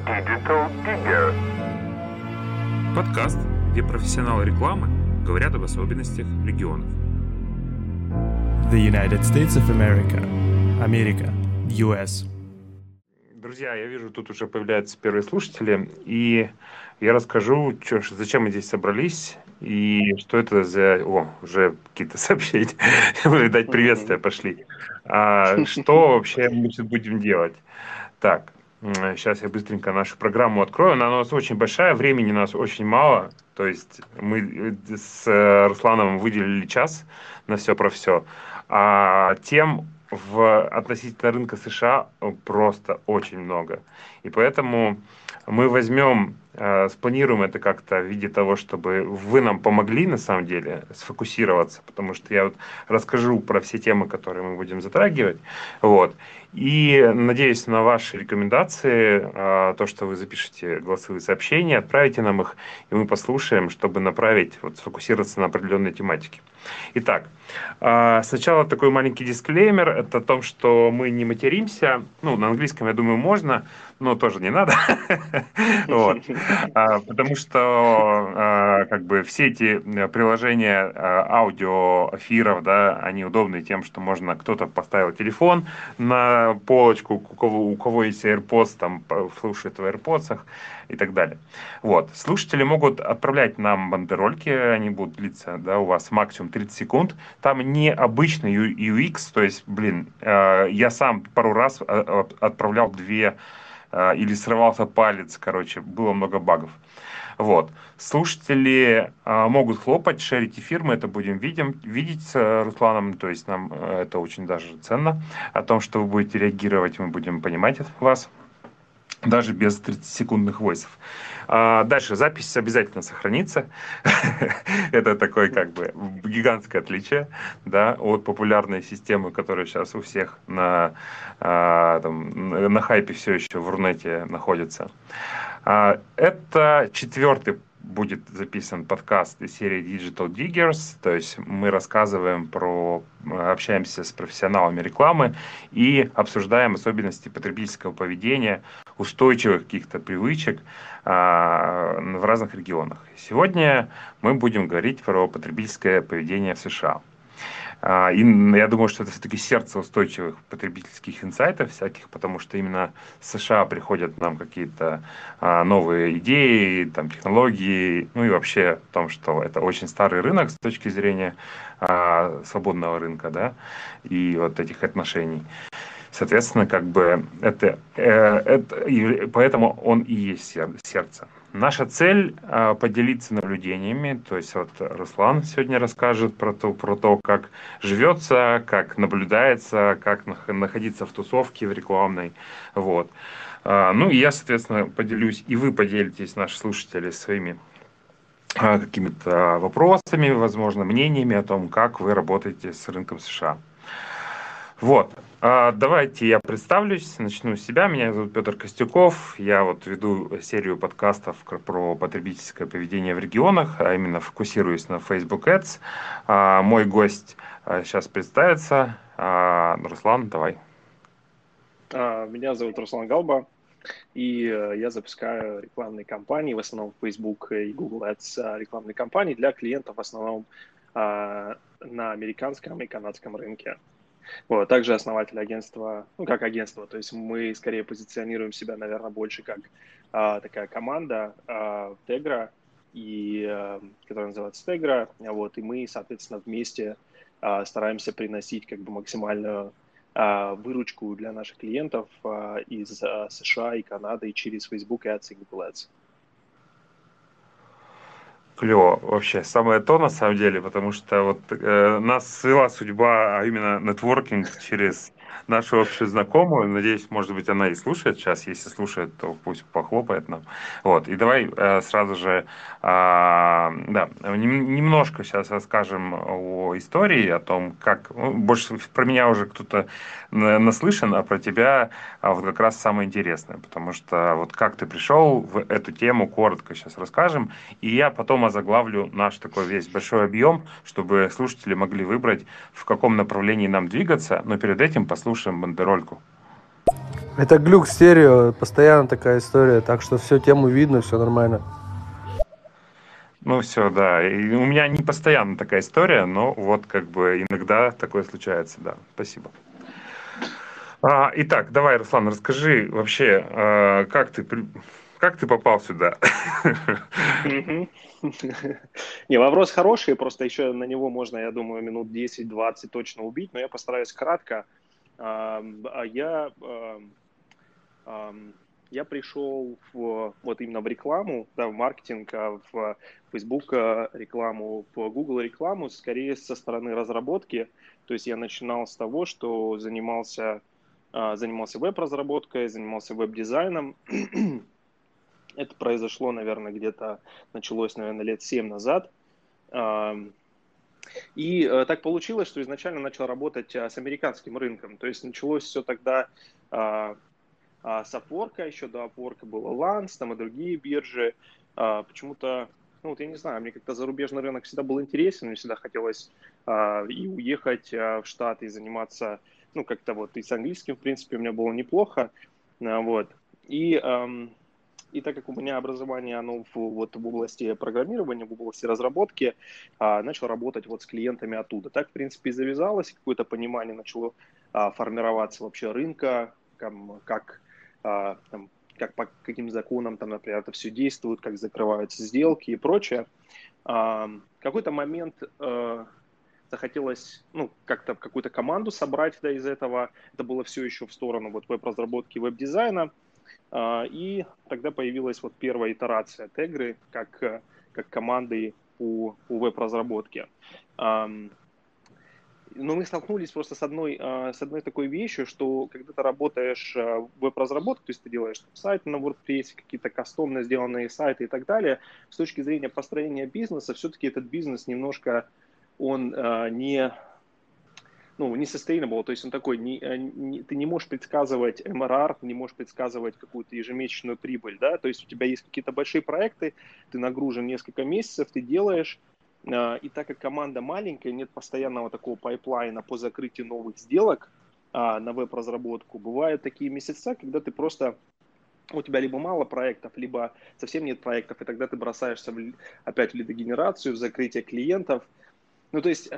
Digital Digger. Подкаст, где профессионалы рекламы говорят об особенностях регионов. The United States of America. Америка. US. Друзья, я вижу, тут уже появляются первые слушатели, и я расскажу, чё, зачем мы здесь собрались, и что это за... О, уже какие-то сообщения, видать, приветствия пошли. А, что вообще мы тут будем делать? Так, сейчас я быстренько нашу программу открою. Она у нас очень большая, времени у нас очень мало. То есть мы э, с э, Русланом выделили час на все про все. А тем в относительно рынка США просто очень много. И поэтому мы возьмем, э, спланируем это как-то в виде того, чтобы вы нам помогли на самом деле сфокусироваться, потому что я вот расскажу про все темы, которые мы будем затрагивать. Вот. И надеюсь на ваши рекомендации, э, то, что вы запишете голосовые сообщения, отправите нам их, и мы послушаем, чтобы направить, вот, сфокусироваться на определенной тематике. Итак, а, Сначала такой маленький дисклеймер. Это о том, что мы не материмся. Ну, на английском, я думаю, можно, но тоже не надо. Вот. А, Потому что а, как бы все эти э, приложения а, аудиоэфиров, да, они удобны тем, что можно кто-то поставил телефон на полочку, у кого, у кого есть AirPods, там слушает в AirPods и так далее. Вот. Слушатели могут отправлять нам бандерольки, они будут длиться, да, у вас максимум 30 секунд. Там не обычный U- UX, то есть, блин, э, я сам пару раз э, отправлял две или срывался палец, короче, было много багов. Вот. Слушатели э, могут хлопать, шерить эфир, мы это будем видим, видеть с э, Русланом, то есть нам э, это очень даже ценно. О том, что вы будете реагировать, мы будем понимать от вас даже без 30-секундных войсов. А, Дальше запись обязательно сохранится. Это такое как бы гигантское отличие да, от популярной системы, которая сейчас у всех на, а, там, на хайпе все еще в Рунете находится. А, Это четвертый будет записан подкаст из серии Digital Diggers, то есть мы рассказываем про, общаемся с профессионалами рекламы и обсуждаем особенности потребительского поведения, устойчивых каких-то привычек а, в разных регионах. Сегодня мы будем говорить про потребительское поведение в США. А, И я думаю, что это все-таки сердце устойчивых потребительских инсайтов всяких, потому что именно с США приходят нам какие-то а, новые идеи, там, технологии, ну и вообще в том, что это очень старый рынок с точки зрения а, свободного рынка, да, и вот этих отношений. Соответственно, как бы это, э, это поэтому он и есть сер- сердце. Наша цель э, поделиться наблюдениями, то есть вот Руслан сегодня расскажет про то, про то, как живется, как наблюдается, как нах- находиться в тусовке в рекламной, вот. А, Ну и я, соответственно, поделюсь, и вы поделитесь, наши слушатели, своими а, какими-то вопросами, возможно, мнениями о том, как вы работаете с рынком США. Вот. А, Давайте я представлюсь, начну с себя. Меня зовут Петр Костюков. Я вот веду серию подкастов про потребительское поведение в регионах, а именно фокусируюсь на Facebook Ads. А, Мой гость а, сейчас представится. Руслан, давай. Меня зовут Руслан Галба, и э, я запускаю рекламные кампании, в основном Facebook и Google Ads рекламные кампании для клиентов в основном на американском и канадском рынке. Вот, также основатель агентства, ну как агентство, то есть мы скорее позиционируем себя, наверное, больше как а, такая команда а, Tegra, и, а, которая называется Tegra, вот, и мы, соответственно, вместе а, стараемся приносить как бы максимальную а, выручку для наших клиентов а, из а, США и Канады через Facebook и Google Ads. Клево, вообще, самое то на самом деле, потому что вот э, нас свела судьба, а именно нетворкинг через нашу общую знакомую. Надеюсь, может быть, она и слушает сейчас. Если слушает, то пусть похлопает нам. Вот, и давай э, сразу же, а, да, нем- немножко сейчас расскажем о истории, о том, как, ну, больше про меня уже кто-то на- наслышан, а про тебя а, вот как раз самое интересное, потому что вот как ты пришел в эту тему, коротко сейчас расскажем, и я потом озаглавлю наш такой весь большой объем, чтобы слушатели могли выбрать, в каком направлении нам двигаться, но перед этим послушаем бандерольку. Это глюк стерео, постоянно такая история, так что все тему видно, все нормально. Ну все, да. И у меня не постоянно такая история, но вот как бы иногда такое случается, да. Спасибо. А, итак, давай, Руслан, расскажи вообще, а, как ты как ты попал сюда? Не, вопрос хороший, просто еще на него можно, я думаю, минут 10-20 точно убить, но я постараюсь кратко. А я я пришел в, вот именно в рекламу, да, в маркетинг, а в Facebook рекламу, в Google рекламу, скорее со стороны разработки. То есть я начинал с того, что занимался, а, занимался веб-разработкой, занимался веб-дизайном. Это произошло, наверное, где-то, началось, наверное, лет 7 назад. И э, так получилось, что изначально начал работать э, с американским рынком. То есть началось все тогда а, а, с Upwork, еще до Upwork был Lance, там и другие биржи. А, почему-то, ну вот я не знаю, мне как-то зарубежный рынок всегда был интересен, мне всегда хотелось а, и уехать а, в Штаты и заниматься, ну как-то вот и с английским, в принципе, у меня было неплохо. А, вот. И, и так как у меня образование, оно в, вот в области программирования, в области разработки, а, начал работать вот с клиентами оттуда. Так, в принципе, и завязалось, какое-то понимание начало а, формироваться вообще рынка, как а, там, как по каким законам, там, например, это все действует, как закрываются сделки и прочее. А, какой-то момент э, захотелось, ну, как-то какую-то команду собрать да, из этого. Это было все еще в сторону вот веб-разработки, веб-дизайна. А, и тогда появилась вот первая итерация Тегры как, как команды по, по веб-разработке но мы столкнулись просто с одной, а, с одной такой вещью, что когда ты работаешь а, в веб-разработке, то есть ты делаешь сайты на WordPress, какие-то кастомно сделанные сайты и так далее, с точки зрения построения бизнеса, все-таки этот бизнес немножко, он а, не, ну, не sustainable, то есть он такой, не, не, ты не можешь предсказывать MRR, ты не можешь предсказывать какую-то ежемесячную прибыль, да, то есть у тебя есть какие-то большие проекты, ты нагружен несколько месяцев, ты делаешь, а, и так как команда маленькая, нет постоянного такого пайплайна по закрытию новых сделок а, на веб-разработку, бывают такие месяца, когда ты просто у тебя либо мало проектов, либо совсем нет проектов, и тогда ты бросаешься в, опять в лидогенерацию, в закрытие клиентов. Ну, то есть,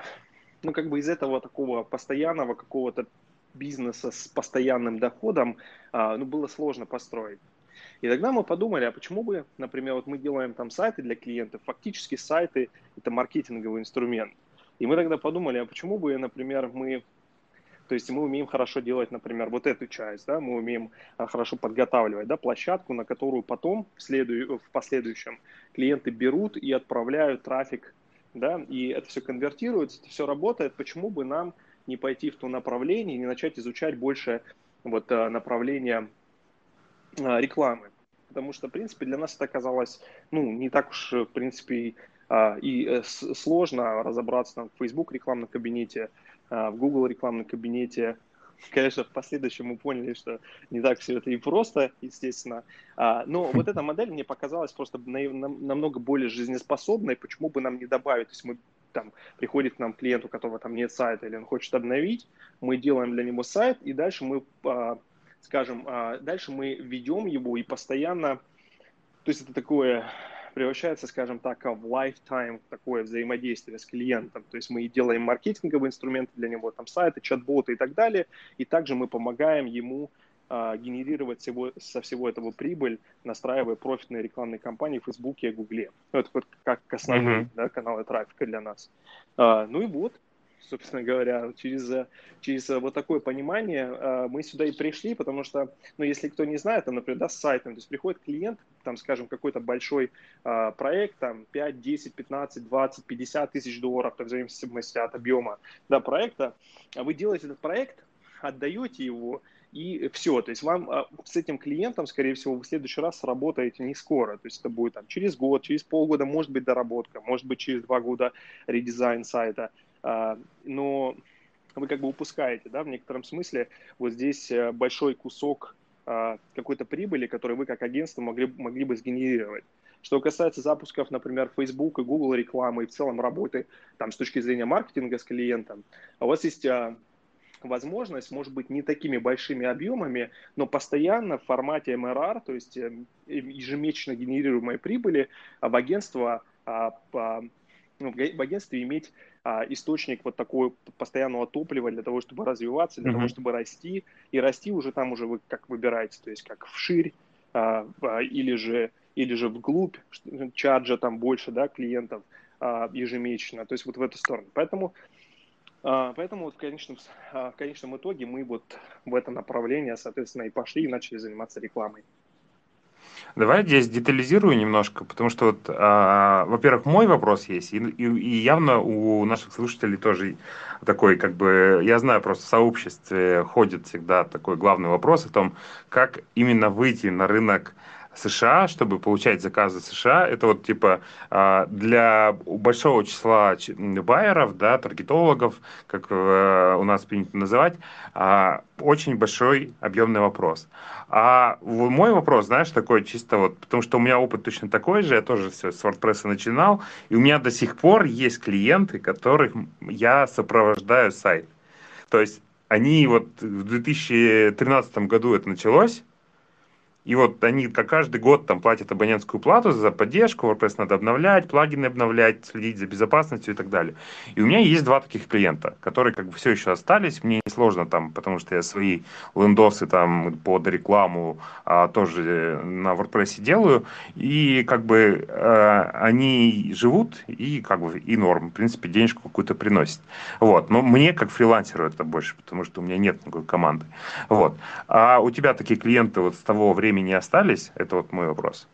ну, как бы из этого такого постоянного какого-то бизнеса с постоянным доходом, а, ну, было сложно построить. И тогда мы подумали, а почему бы, например, вот мы делаем там сайты для клиентов, фактически сайты – это маркетинговый инструмент. И мы тогда подумали, а почему бы, например, мы то есть мы умеем хорошо делать, например, вот эту часть, да, мы умеем а, хорошо подготавливать, да, площадку, на которую потом в, следу... в последующем клиенты берут и отправляют трафик, да, и это все конвертируется, это все работает. Почему бы нам не пойти в то направление, не начать изучать больше вот а, направления а, рекламы. Потому что, в принципе, для нас это оказалось, ну, не так уж, в принципе, а, и э, сложно разобраться там, в Facebook рекламном кабинете, а, в Google рекламном кабинете. Конечно, в последующем мы поняли, что не так все это и просто, естественно. Но вот эта модель мне показалась просто намного более жизнеспособной. Почему бы нам не добавить? То есть мы там приходит к нам клиент, у которого там нет сайта, или он хочет обновить, мы делаем для него сайт, и дальше мы скажем, а, дальше мы ведем его и постоянно, то есть это такое превращается, скажем так, в lifetime такое взаимодействие с клиентом. То есть мы делаем маркетинговые инструменты для него, там сайты, чат-боты и так далее, и также мы помогаем ему а, генерировать всего, со всего этого прибыль, настраивая профитные рекламные кампании в Фейсбуке и Гугле. Ну, это вот как основные mm-hmm. да, каналы трафика для нас. А, ну и вот, собственно говоря, через, через вот такое понимание а, мы сюда и пришли, потому что, ну, если кто не знает, там, например, да, с сайтом, то есть приходит клиент, там, скажем, какой-то большой а, проект, там, 5, 10, 15, 20, 50 тысяч долларов, в зависимости от объема, да, проекта, а вы делаете этот проект, отдаете его, и все. То есть вам с этим клиентом, скорее всего, вы в следующий раз работаете не скоро. То есть это будет там, через год, через полгода, может быть, доработка, может быть, через два года редизайн сайта. А, но вы как бы упускаете, да, в некотором смысле вот здесь э, большой кусок а, какой-то прибыли, который вы как агентство могли, могли бы сгенерировать. Что касается запусков, например, Facebook и Google рекламы и в целом работы там с точки зрения маркетинга с клиентом, у вас есть а, возможность, может быть, не такими большими объемами, но постоянно в формате МРР, то есть э, ежемесячно генерируемой прибыли, в агентство, а, ну, в агентстве иметь а, источник вот такого постоянного топлива для того, чтобы развиваться, для mm-hmm. того, чтобы расти. И расти уже там уже вы как выбираете, то есть как вширь а, или же или же вглубь, чарджа там больше, да, клиентов ежемесячно, то есть вот в эту сторону. Поэтому а, поэтому вот в конечном, а, в конечном итоге мы вот в это направление, соответственно, и пошли и начали заниматься рекламой. Давай здесь детализирую немножко, потому что вот, а, во-первых, мой вопрос есть, и, и, и явно у наших слушателей тоже такой, как бы, я знаю, просто в сообществе ходит всегда такой главный вопрос о том, как именно выйти на рынок США, чтобы получать заказы США, это вот типа а, для большого числа байеров, да, таргетологов, как э, у нас принято называть, а, очень большой объемный вопрос. А мой вопрос, знаешь, такой чисто вот, потому что у меня опыт точно такой же, я тоже все с WordPress начинал, и у меня до сих пор есть клиенты, которых я сопровождаю сайт. То есть они вот в 2013 году это началось, и вот они каждый год там платят абонентскую плату за поддержку, WordPress надо обновлять, плагины обновлять, следить за безопасностью и так далее. И у меня есть два таких клиента, которые как бы все еще остались. Мне несложно там, потому что я свои лендосы там под рекламу а, тоже на WordPress делаю. И как бы а, они живут и как бы и норм. В принципе, денежку какую-то приносят. Вот. Но мне как фрилансеру это больше, потому что у меня нет такой команды. Вот. А у тебя такие клиенты вот с того времени времени остались? Это вот мой вопрос.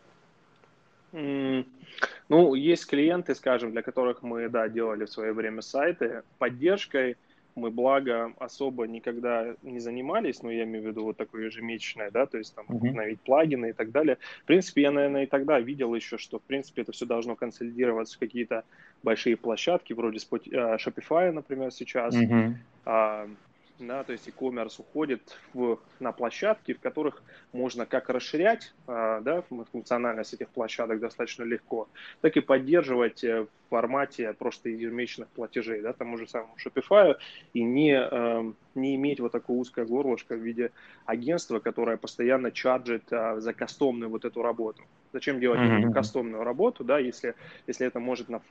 Ну, есть клиенты, скажем, для которых мы, да, делали в свое время сайты. Поддержкой мы, благо, особо никогда не занимались, но я имею в виду вот такое ежемесячное, да, то есть там uh-huh. установить плагины и так далее. В принципе, я, наверное, и тогда видел еще, что, в принципе, это все должно консолидироваться в какие-то большие площадки, вроде э, Shopify, например, сейчас. Uh-huh да, то есть e-commerce уходит в, на площадки, в которых можно как расширять а, да, функциональность этих площадок достаточно легко, так и поддерживать э, в формате просто ежемесячных платежей, да, тому же самому Shopify, и не, э, не иметь вот такое узкое горлышко в виде агентства, которое постоянно чарджит а, за кастомную вот эту работу. Зачем делать mm-hmm. кастомную работу, да, если, если это может, на,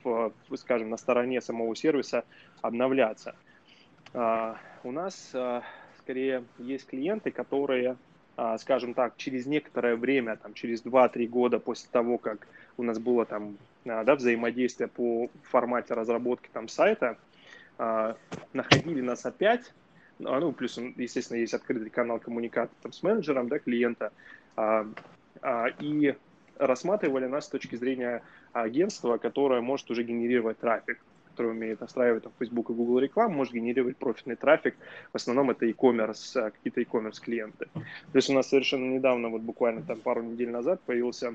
скажем, на стороне самого сервиса обновляться. А, у нас а, скорее есть клиенты, которые, а, скажем так, через некоторое время, там, через 2-3 года после того, как у нас было там да, взаимодействие по формате разработки там сайта, находили нас опять, ну, плюс, естественно, есть открытый канал коммуникации с менеджером да, клиента, и рассматривали нас с точки зрения агентства, которое может уже генерировать трафик который умеет настраивать там, Facebook и Google рекламу, может генерировать профитный трафик. В основном это e-commerce, а, какие-то e-commerce клиенты. Есть у нас совершенно недавно, вот буквально там пару недель назад появился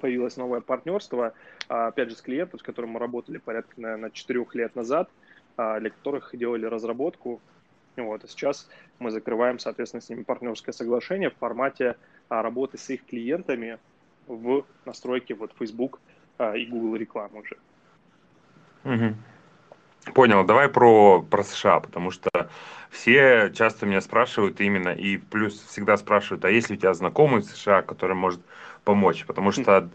появилось новое партнерство, а, опять же, с клиентом, с которым мы работали порядка, наверное, четырех лет назад, а, для которых делали разработку. Вот, и сейчас мы закрываем, соответственно, с ними партнерское соглашение в формате работы с их клиентами в настройке вот Facebook и Google рекламы уже. Угу. Понял. Давай про, про США, потому что все часто меня спрашивают именно, и плюс всегда спрашивают, а есть ли у тебя знакомый в США, который может помочь? Потому что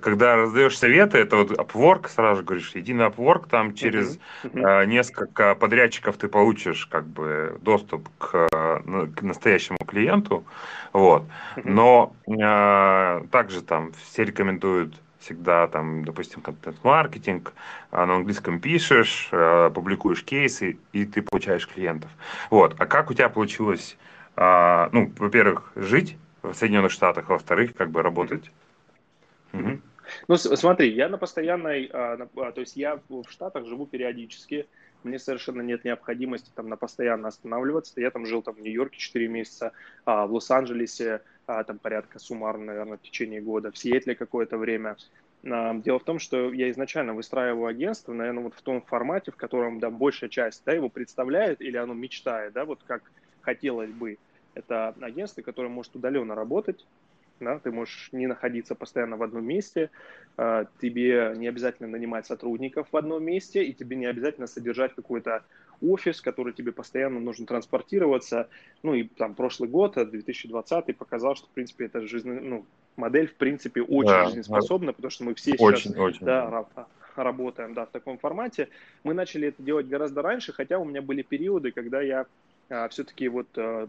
когда раздаешь советы, это вот Upwork, сразу говоришь, иди на Upwork, там через uh-huh. несколько подрядчиков ты получишь как бы доступ к, к настоящему клиенту, вот. Но э, также там все рекомендуют всегда там, допустим, контент-маркетинг, а на английском пишешь, э, публикуешь кейсы, и ты получаешь клиентов. Вот. А как у тебя получилось, а, ну, во-первых, жить в Соединенных Штатах, а во-вторых, как бы работать? Mm-hmm. Ну, смотри, я на постоянной, а, то есть я в Штатах живу периодически, мне совершенно нет необходимости там на постоянно останавливаться. Я там жил там в Нью-Йорке 4 месяца, в Лос-Анджелесе а, там порядка суммарно, наверное, в течение года, в Сиэтле какое-то время. А, дело в том, что я изначально выстраиваю агентство, наверное, вот в том формате, в котором, да, большая часть, да, его представляет или оно мечтает, да, вот как хотелось бы. Это агентство, которое может удаленно работать, да, ты можешь не находиться постоянно в одном месте, а, тебе не обязательно нанимать сотрудников в одном месте, и тебе не обязательно содержать какой-то офис, который тебе постоянно нужно транспортироваться. Ну и там прошлый год, 2020, показал, что, в принципе, эта жизнь, ну, модель, в принципе, очень да, жизнеспособна, потому что мы все очень, сейчас очень. Да, работаем да, в таком формате. Мы начали это делать гораздо раньше, хотя у меня были периоды, когда я а, все-таки вот а,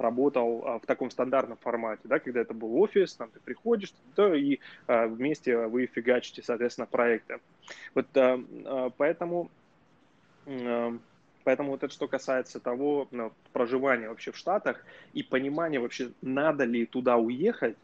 работал а, в таком стандартном формате, да, когда это был офис, там ты приходишь, то и а, вместе вы фигачите, соответственно, проекты. Вот а, поэтому Поэтому вот это что касается того ну, проживания вообще в Штатах и понимания вообще, надо ли туда уехать,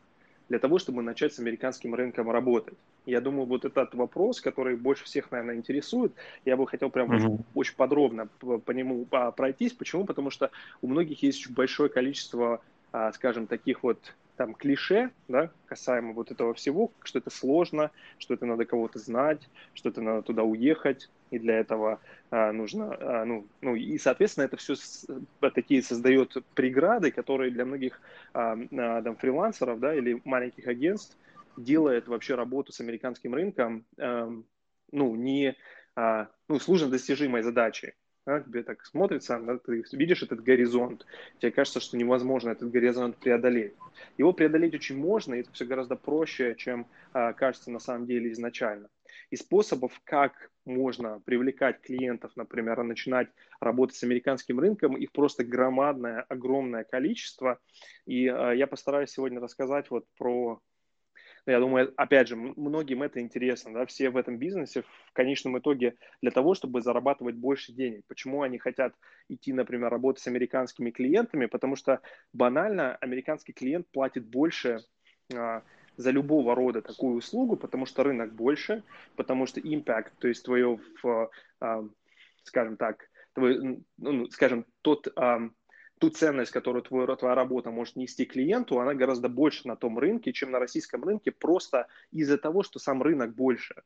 для того, чтобы начать с американским рынком работать. Я думаю, вот этот вопрос, который больше всех, наверное, интересует, я бы хотел прям mm-hmm. очень, очень подробно по, по нему пройтись. Почему? Потому что у многих есть большое количество, а, скажем, таких вот там клише, да, касаемо вот этого всего, что это сложно, что это надо кого-то знать, что это надо туда уехать, и для этого а, нужно, а, ну, ну, и, соответственно, это все с, такие создает преграды, которые для многих а, а, там, фрилансеров, да, или маленьких агентств делает вообще работу с американским рынком, а, ну, не, а, ну, сложно достижимой задачей да, тебе так смотрится, да, ты видишь этот горизонт, тебе кажется, что невозможно этот горизонт преодолеть. Его преодолеть очень можно, и это все гораздо проще, чем а, кажется на самом деле изначально. И способов, как можно привлекать клиентов, например, начинать работать с американским рынком, их просто громадное, огромное количество. И а, я постараюсь сегодня рассказать вот про я думаю, опять же, многим это интересно, да, все в этом бизнесе в конечном итоге для того, чтобы зарабатывать больше денег. Почему они хотят идти, например, работать с американскими клиентами? Потому что банально американский клиент платит больше а, за любого рода такую услугу, потому что рынок больше, потому что impact, то есть твое, а, скажем так, твой, ну, скажем, тот а, ту ценность, которую твой, твоя работа может нести клиенту, она гораздо больше на том рынке, чем на российском рынке, просто из-за того, что сам рынок больше.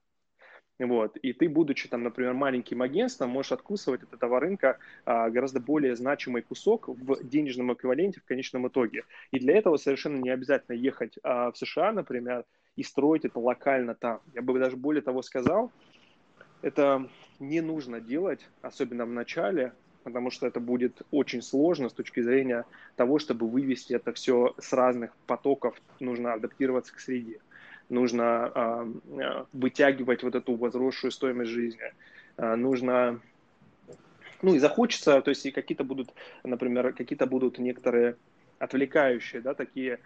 Вот. И ты, будучи там, например, маленьким агентством, можешь откусывать от этого рынка а, гораздо более значимый кусок в денежном эквиваленте в конечном итоге. И для этого совершенно не обязательно ехать а, в США, например, и строить это локально там. Я бы даже более того сказал, это не нужно делать, особенно в начале, потому что это будет очень сложно с точки зрения того, чтобы вывести это все с разных потоков, нужно адаптироваться к среде, нужно э, вытягивать вот эту возросшую стоимость жизни, э, нужно, ну и захочется, то есть и какие-то будут, например, какие-то будут некоторые отвлекающие, да, такие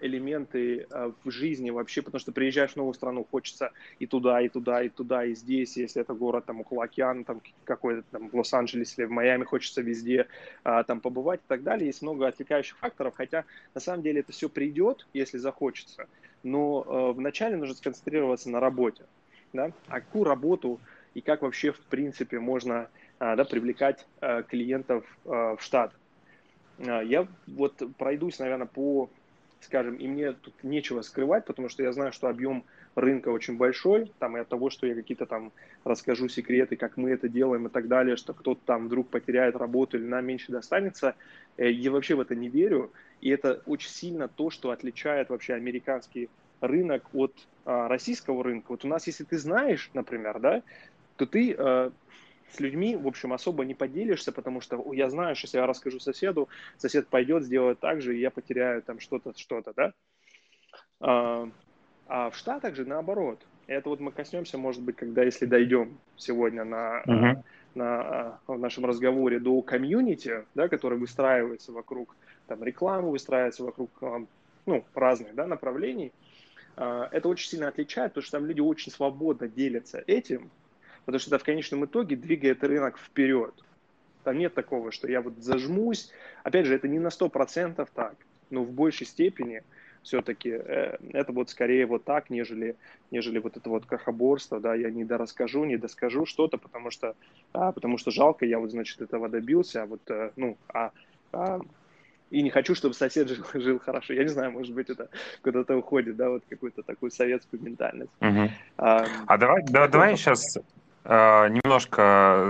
элементы э, в жизни вообще, потому что приезжаешь в новую страну, хочется и туда, и туда, и туда, и здесь, если это город там около океана, там какой-то там в Лос-Анджелесе или в Майами, хочется везде э, там побывать и так далее. Есть много отвлекающих факторов, хотя на самом деле это все придет, если захочется, но вначале нужно сконцентрироваться на работе, да, а какую работу и как вообще в принципе можно да, привлекать клиентов в штат. Я вот пройдусь, наверное, по скажем, и мне тут нечего скрывать, потому что я знаю, что объем рынка очень большой, там и от того, что я какие-то там расскажу секреты, как мы это делаем и так далее, что кто-то там вдруг потеряет работу или нам меньше достанется, э, я вообще в это не верю, и это очень сильно то, что отличает вообще американский рынок от а, российского рынка. Вот у нас, если ты знаешь, например, да, то ты а, с людьми, в общем, особо не поделишься, потому что я знаю, что если я расскажу соседу, сосед пойдет, сделает так же, и я потеряю там что-то, что-то, да. А, а в Штатах же наоборот. Это вот мы коснемся, может быть, когда, если дойдем сегодня на, uh-huh. на, на в нашем разговоре до комьюнити, да, который выстраивается вокруг там, рекламы, выстраивается вокруг ну, разных да, направлений, а, это очень сильно отличает, потому что там люди очень свободно делятся этим, потому что это в конечном итоге двигает рынок вперед. Там нет такого, что я вот зажмусь. Опять же, это не на 100% так, но в большей степени все-таки э, это вот скорее вот так, нежели, нежели вот это вот крохоборство, да, я не дорасскажу, не доскажу что-то, потому что, а, потому что жалко, я вот, значит, этого добился, а вот, э, ну, а, а и не хочу, чтобы сосед жил, жил хорошо. Я не знаю, может быть, это куда-то уходит, да, вот какую-то такую советскую ментальность. Угу. А, а давай, да, давай сейчас Э, немножко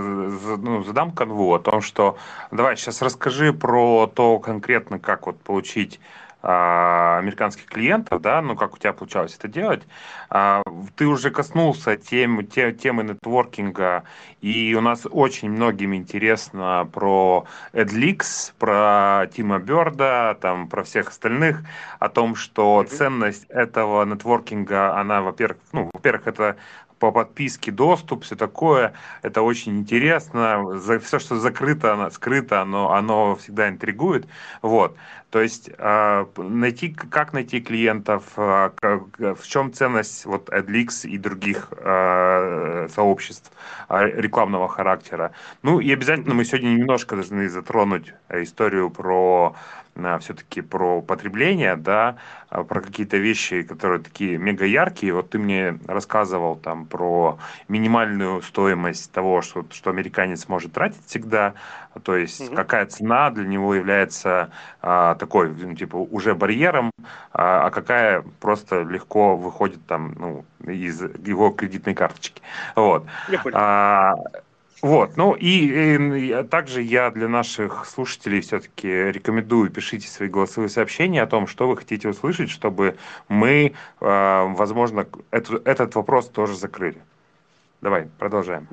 ну, задам канву о том, что давай сейчас расскажи про то конкретно, как вот получить а, американских клиентов, да, ну как у тебя получалось это делать, а, ты уже коснулся тем, те, темы нетворкинга, и у нас очень многим интересно про AdLeaks, про Тима Берда, там, про всех остальных, о том, что mm-hmm. ценность этого нетворкинга, она, во-первых, ну, во-первых, это по подписке доступ, все такое. Это очень интересно. За, все, что закрыто, скрыто, оно, оно всегда интригует. Вот. То есть э, найти, как найти клиентов, э, в чем ценность вот AdLeaks и других э, сообществ рекламного характера. Ну и обязательно мы сегодня немножко должны затронуть историю про все-таки про потребление, да, а, про какие-то вещи, которые такие мега яркие. Вот ты мне рассказывал там про минимальную стоимость того, что, что американец может тратить всегда, то есть угу. какая цена для него является а, такой, ну, типа, уже барьером, а, а какая просто легко выходит там, ну, из его кредитной карточки. Вот. Я понял. А, вот, ну и, и также я для наших слушателей все-таки рекомендую, пишите свои голосовые сообщения о том, что вы хотите услышать, чтобы мы, э, возможно, эту, этот вопрос тоже закрыли. Давай, продолжаем.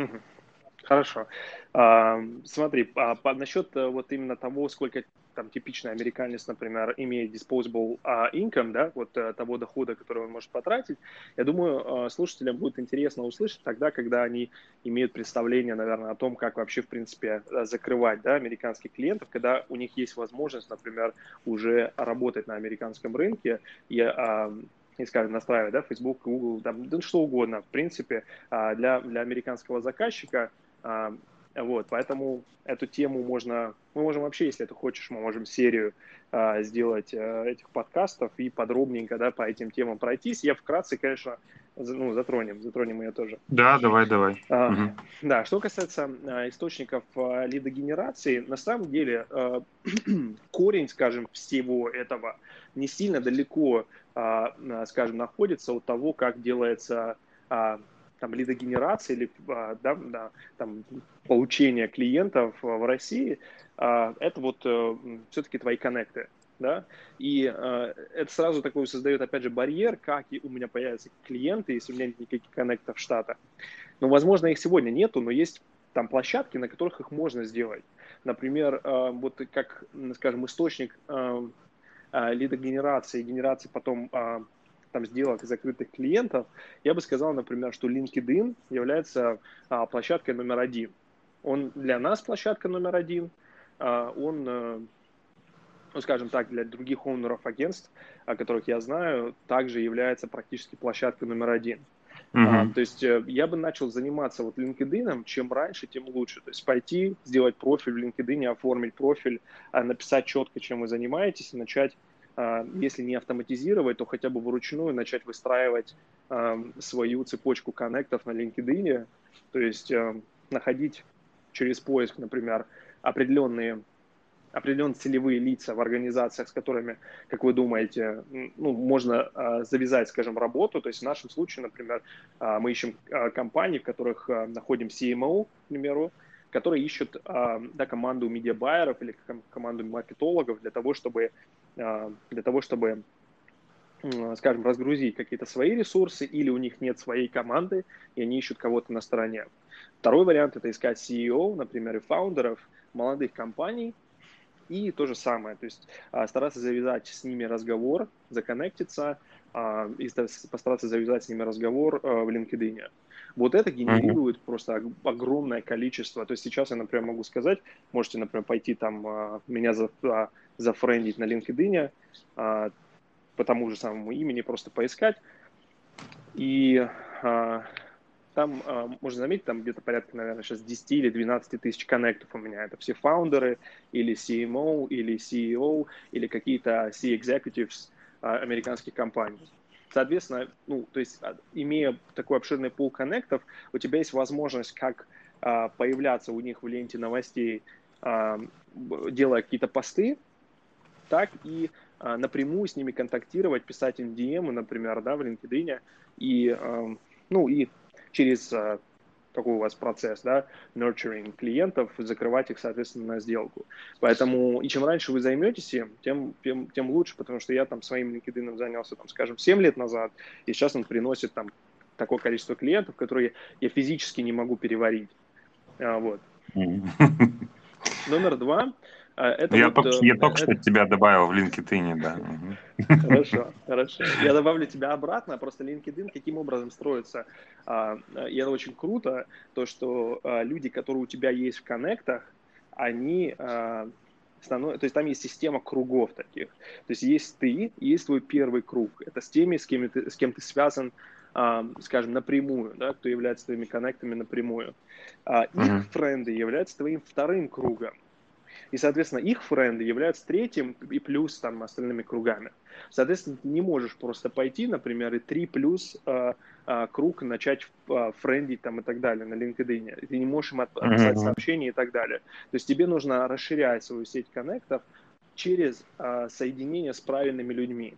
Хорошо. А, смотри, а, по, насчет э, вот именно того, сколько там типичный американец, например, имеет disposable uh, income, да, вот uh, того дохода, который он может потратить, я думаю, uh, слушателям будет интересно услышать тогда, когда они имеют представление, наверное, о том, как вообще, в принципе, закрывать, да, американских клиентов, когда у них есть возможность, например, уже работать на американском рынке и и, скажем, настраивать, да, Facebook, Google, там, да, что угодно, в принципе, для, для американского заказчика вот, поэтому эту тему можно, мы можем вообще, если ты хочешь, мы можем серию а, сделать а, этих подкастов и подробненько, да, по этим темам пройтись. Я вкратце, конечно, ну, затронем, затронем ее тоже. Да, давай, давай. А, угу. Да, что касается а, источников а, лидогенерации, на самом деле а, корень, скажем, всего этого не сильно далеко, а, скажем, находится от того, как делается а, там, лидогенерации или а, да, да, там, получения клиентов в России, а, это вот э, все-таки твои коннекты. Да? И э, это сразу такой создает, опять же, барьер, как и у меня появятся клиенты, если у меня нет никаких коннектов штата. Но, возможно, их сегодня нету, но есть там площадки, на которых их можно сделать. Например, э, вот как, скажем, источник лидогенерации, генерации потом там сделок закрытых клиентов, я бы сказал, например, что LinkedIn является а, площадкой номер один. Он для нас площадка номер один, а, он, а, ну, скажем так, для других оунеров агентств, о которых я знаю, также является практически площадкой номер один. Uh-huh. А, то есть э, я бы начал заниматься вот LinkedIn, чем раньше, тем лучше. То есть пойти, сделать профиль в LinkedIn, оформить профиль, написать четко, чем вы занимаетесь, и начать а, если не автоматизировать, то хотя бы вручную начать выстраивать свою цепочку коннектов на LinkedIn, то есть находить через поиск, например, определенные определенные целевые лица в организациях, с которыми, как вы думаете, ну, можно э, завязать, скажем, работу. То есть в нашем случае, например, э, мы ищем э, компании, в которых э, находим CMO, к примеру, которые ищут э, да, команду медиабайеров или команду маркетологов для того, чтобы а, для того, чтобы, скажем, разгрузить какие-то свои ресурсы, или у них нет своей команды, и они ищут кого-то на стороне. Второй вариант – это искать CEO, например, и фаундеров молодых компаний, и то же самое, то есть а, стараться завязать с ними разговор, законнектиться, а, и постараться завязать с ними разговор в LinkedIn. Вот это генерирует mm-hmm. просто огромное количество. То есть сейчас я, например, могу сказать, можете, например, пойти там меня за, зафрендить на LinkedIn а, по тому же самому имени, просто поискать. И а, там, а, можно заметить, там где-то порядка, наверное, сейчас 10 или 12 тысяч коннектов у меня. Это все фаундеры или CMO, или CEO, или какие-то C-executives а, американских компаний. Соответственно, ну, то есть, а, имея такой обширный пул коннектов, у тебя есть возможность как а, появляться у них в ленте новостей, а, делая какие-то посты, так и а, напрямую с ними контактировать, писать им DM, например, да, в LinkedIn, и, а, ну, и через а, какой у вас процесс, да, nurturing клиентов, закрывать их, соответственно, на сделку. Поэтому, и чем раньше вы займетесь им, тем, тем, тем лучше, потому что я там своим LinkedIn занялся, там, скажем, 7 лет назад, и сейчас он приносит там такое количество клиентов, которые я физически не могу переварить. А, вот. Номер два, это я, вот, только, я только это... что тебя добавил в LinkedIn, да. Хорошо, хорошо. Я добавлю тебя обратно, просто LinkedIn каким образом строится. А, и это очень круто, то, что а, люди, которые у тебя есть в коннектах, они становятся, то есть там есть система кругов таких. То есть есть ты, есть твой первый круг. Это с теми, с кем ты, с кем ты связан, скажем, напрямую, да, кто является твоими коннектами напрямую. Их френды являются твоим вторым кругом. И, соответственно, их френды являются третьим и плюс там остальными кругами. Соответственно, ты не можешь просто пойти, например, и три плюс э, э, круг начать э, френдить там и так далее на LinkedIn. Ты не можешь им отписать mm-hmm. сообщения и так далее. То есть тебе нужно расширять свою сеть коннектов через э, соединение с правильными людьми.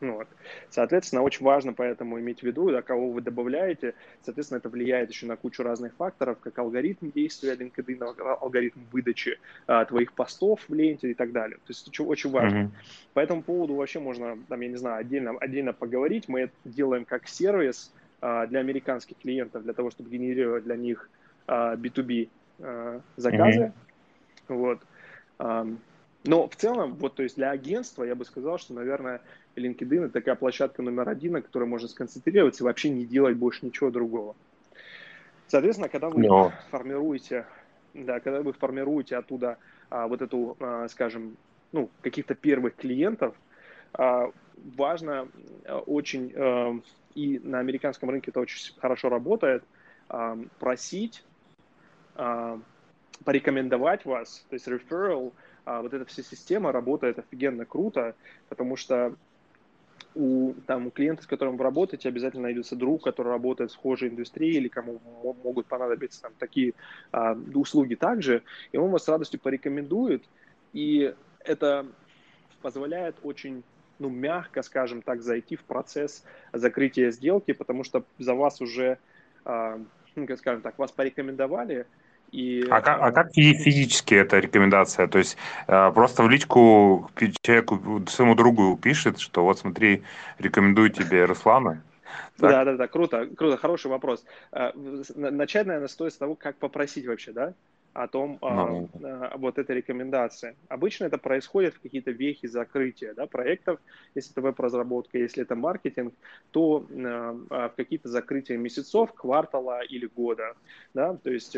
Вот. Соответственно, очень важно поэтому иметь в виду, да, кого вы добавляете. Соответственно, это влияет еще на кучу разных факторов, как алгоритм действия LinkedIn, алгоритм выдачи а, твоих постов в ленте и так далее. То есть очень, очень важно. Mm-hmm. По этому поводу вообще можно, там, я не знаю, отдельно, отдельно поговорить. Мы это делаем как сервис а, для американских клиентов, для того, чтобы генерировать для них а, B2B а, заказы. Mm-hmm. Вот. А, но в целом, вот, то есть для агентства я бы сказал, что, наверное, LinkedIn это такая площадка номер один, на которой можно сконцентрироваться и вообще не делать больше ничего другого. Соответственно, когда вы Но... формируете, да, когда вы формируете оттуда а, вот эту, а, скажем, ну, каких-то первых клиентов, а, важно а, очень, а, и на американском рынке это очень хорошо работает, а, просить, а, порекомендовать вас, то есть referral, а, вот эта вся система работает офигенно круто, потому что у, там, у клиента, с которым вы работаете, обязательно найдется друг, который работает в схожей индустрии или кому могут понадобиться там, такие а, услуги также, и он вас с радостью порекомендует, и это позволяет очень ну, мягко, скажем так, зайти в процесс закрытия сделки, потому что за вас уже, а, ну, скажем так, вас порекомендовали, и, а, как, а как физически эта рекомендация? То есть э, просто в личку человеку, своему другу пишет, что вот смотри, рекомендую тебе Руслана? Так? Да, да, да, круто, круто, хороший вопрос. Э, начать, наверное, стоит с того, как попросить вообще, да, о том, no. Ну. а, вот этой рекомендации. Обычно это происходит в какие-то вехи закрытия да, проектов, если это веб-разработка, если это маркетинг, то а, в какие-то закрытия месяцев, квартала или года, да, то есть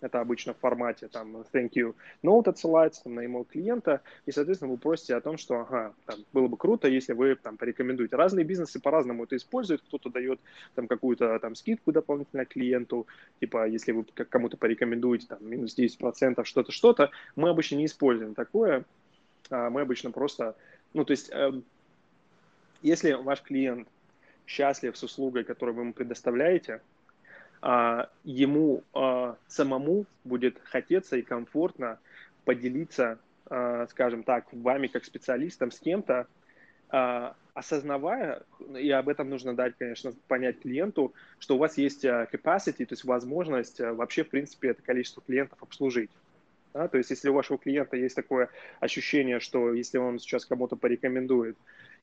это обычно в формате там thank you note отсылается там, на email клиента, и, соответственно, вы просите о том, что ага, там, было бы круто, если вы там порекомендуете. Разные бизнесы по-разному это используют, кто-то дает там какую-то там скидку дополнительно клиенту, типа если вы кому-то порекомендуете там минус 10%, что-то, что-то. Мы обычно не используем такое, а мы обычно просто, ну, то есть, э, если ваш клиент счастлив с услугой, которую вы ему предоставляете, ему а, самому будет хотеться и комфортно поделиться, а, скажем так, вами как специалистом с кем-то, осознавая, и об этом нужно дать, конечно, понять клиенту, что у вас есть capacity, то есть возможность вообще, в принципе, это количество клиентов обслужить. Да? То есть если у вашего клиента есть такое ощущение, что если он сейчас кому-то порекомендует,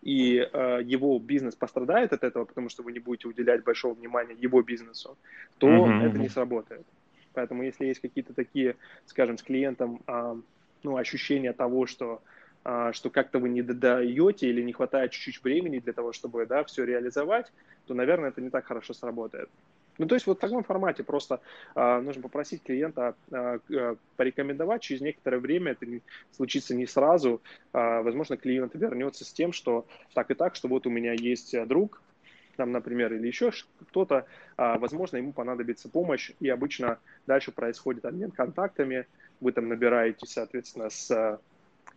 и э, его бизнес пострадает от этого, потому что вы не будете уделять большого внимания его бизнесу, то mm-hmm. это не сработает. Поэтому если есть какие-то такие, скажем, с клиентом э, ну, ощущения того, что э, что как-то вы не додаете или не хватает чуть-чуть времени для того, чтобы да, все реализовать, то, наверное, это не так хорошо сработает. Ну, то есть вот в таком формате просто э, нужно попросить клиента э, порекомендовать, через некоторое время это не, случится не сразу, э, возможно, клиент вернется с тем, что так и так, что вот у меня есть друг, там, например, или еще кто-то, э, возможно, ему понадобится помощь, и обычно дальше происходит обмен контактами, вы там набираете, соответственно, с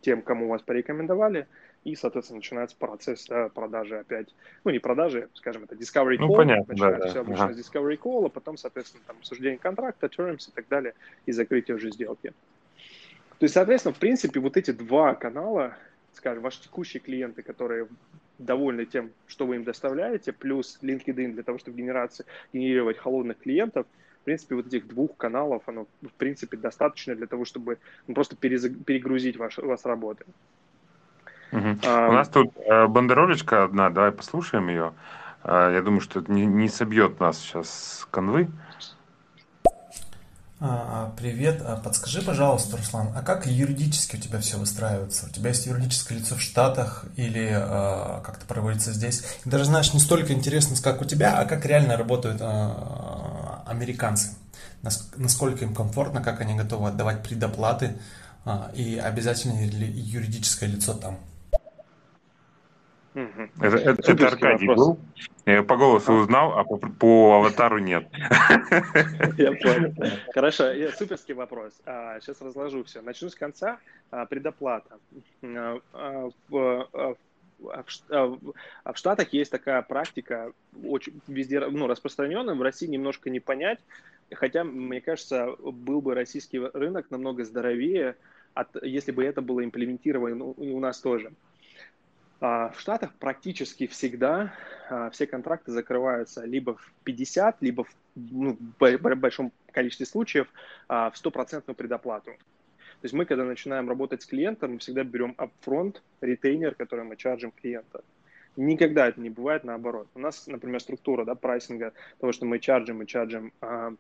тем, кому вас порекомендовали, и, соответственно, начинается процесс да, продажи опять. Ну, не продажи, скажем, это discovery ну, call. Ну, понятно, начинается да, все обычно ага. с discovery call, а потом, соответственно, там обсуждение контракта, terms и так далее, и закрытие уже сделки. То есть, соответственно, в принципе, вот эти два канала, скажем, ваши текущие клиенты, которые довольны тем, что вы им доставляете, плюс LinkedIn для того, чтобы генерации, генерировать холодных клиентов, принципе, вот этих двух каналов, оно, в принципе, достаточно для того, чтобы ну, просто перегрузить ваш, вас работы. Угу. А, У нас тут э, бандеролечка одна, давай послушаем ее. Э, я думаю, что это не, не собьет нас сейчас с конвы. А, привет, а подскажи, пожалуйста, Руслан, а как юридически у тебя все выстраивается? У тебя есть юридическое лицо в Штатах или а, как это проводится здесь? И даже знаешь, не столько интересно, как у тебя, а как реально работают а, американцы? Насколько им комфортно, как они готовы отдавать предоплаты а, и обязательно ли юридическое лицо там? Это, это, это Аркадий вопрос. был. Я по голосу а. узнал, а по, по аватару нет. Я понял. Хорошо, суперский вопрос. Сейчас а, разложу все. Начну с конца. Предоплата. В, в Штатах есть такая практика, очень везде ну, распространенная, в России немножко не понять, хотя, мне кажется, был бы российский рынок намного здоровее, от, если бы это было имплементировано и у нас тоже. А, в Штатах практически всегда а, все контракты закрываются либо в 50, либо в, ну, большом количестве случаев а, в стопроцентную предоплату. То есть мы, когда начинаем работать с клиентом, мы всегда берем upfront ретейнер, который мы чаржим клиента. Никогда это не бывает наоборот. У нас, например, структура да, прайсинга, того, что мы чаржим, мы чаржим а,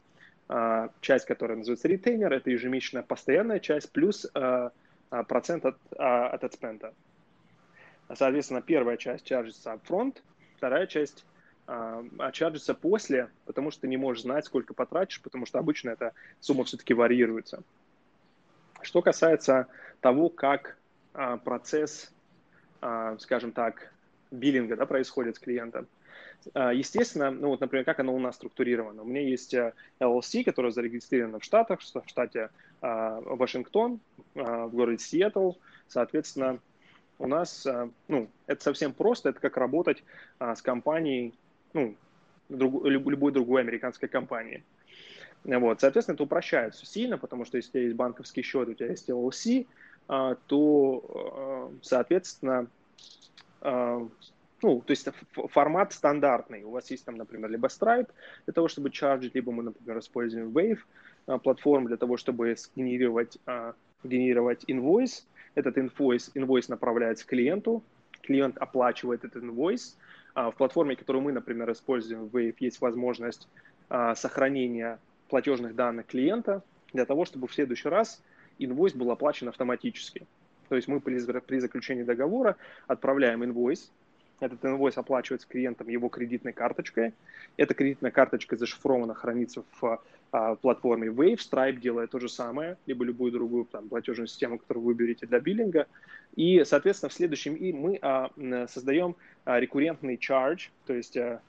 а, часть, которая называется ретейнер, это ежемесячная постоянная часть, плюс а, а, процент от, а, от отспента. Соответственно, первая часть чаржится upfront, вторая часть а, чаржится после, потому что ты не можешь знать, сколько потратишь, потому что обычно эта сумма все-таки варьируется. Что касается того, как а, процесс, а, скажем так, биллинга да, происходит с клиентом, а, естественно, ну вот, например, как оно у нас структурировано. У меня есть а, LLC, которая зарегистрирована в Штатах, в штате а, Вашингтон, в городе Сиэтл. Соответственно, у нас, а, ну, это совсем просто, это как работать а, с компанией, ну, друг, любой другой американской компании. Вот, соответственно, это упрощает все сильно, потому что если у тебя есть банковский счет, у тебя есть LLC, а, то, соответственно, ну, то есть формат стандартный. У вас есть там, например, либо Stripe для того, чтобы чаржить, либо мы, например, используем Wave платформу для того, чтобы сгенерировать, генерировать инвойс, этот инвойс, инвойс направляется клиенту, клиент оплачивает этот инвойс. А, в платформе, которую мы, например, используем в Wave, есть возможность а, сохранения платежных данных клиента для того, чтобы в следующий раз инвойс был оплачен автоматически. То есть мы при, заключении договора отправляем инвойс, этот инвойс оплачивается клиентом его кредитной карточкой. Эта кредитная карточка зашифрована, хранится в платформе Wave. Stripe делает то же самое, либо любую другую там, платежную систему, которую вы выберете для биллинга. И, соответственно, в следующем и мы а, создаем а, рекуррентный charge, то есть а,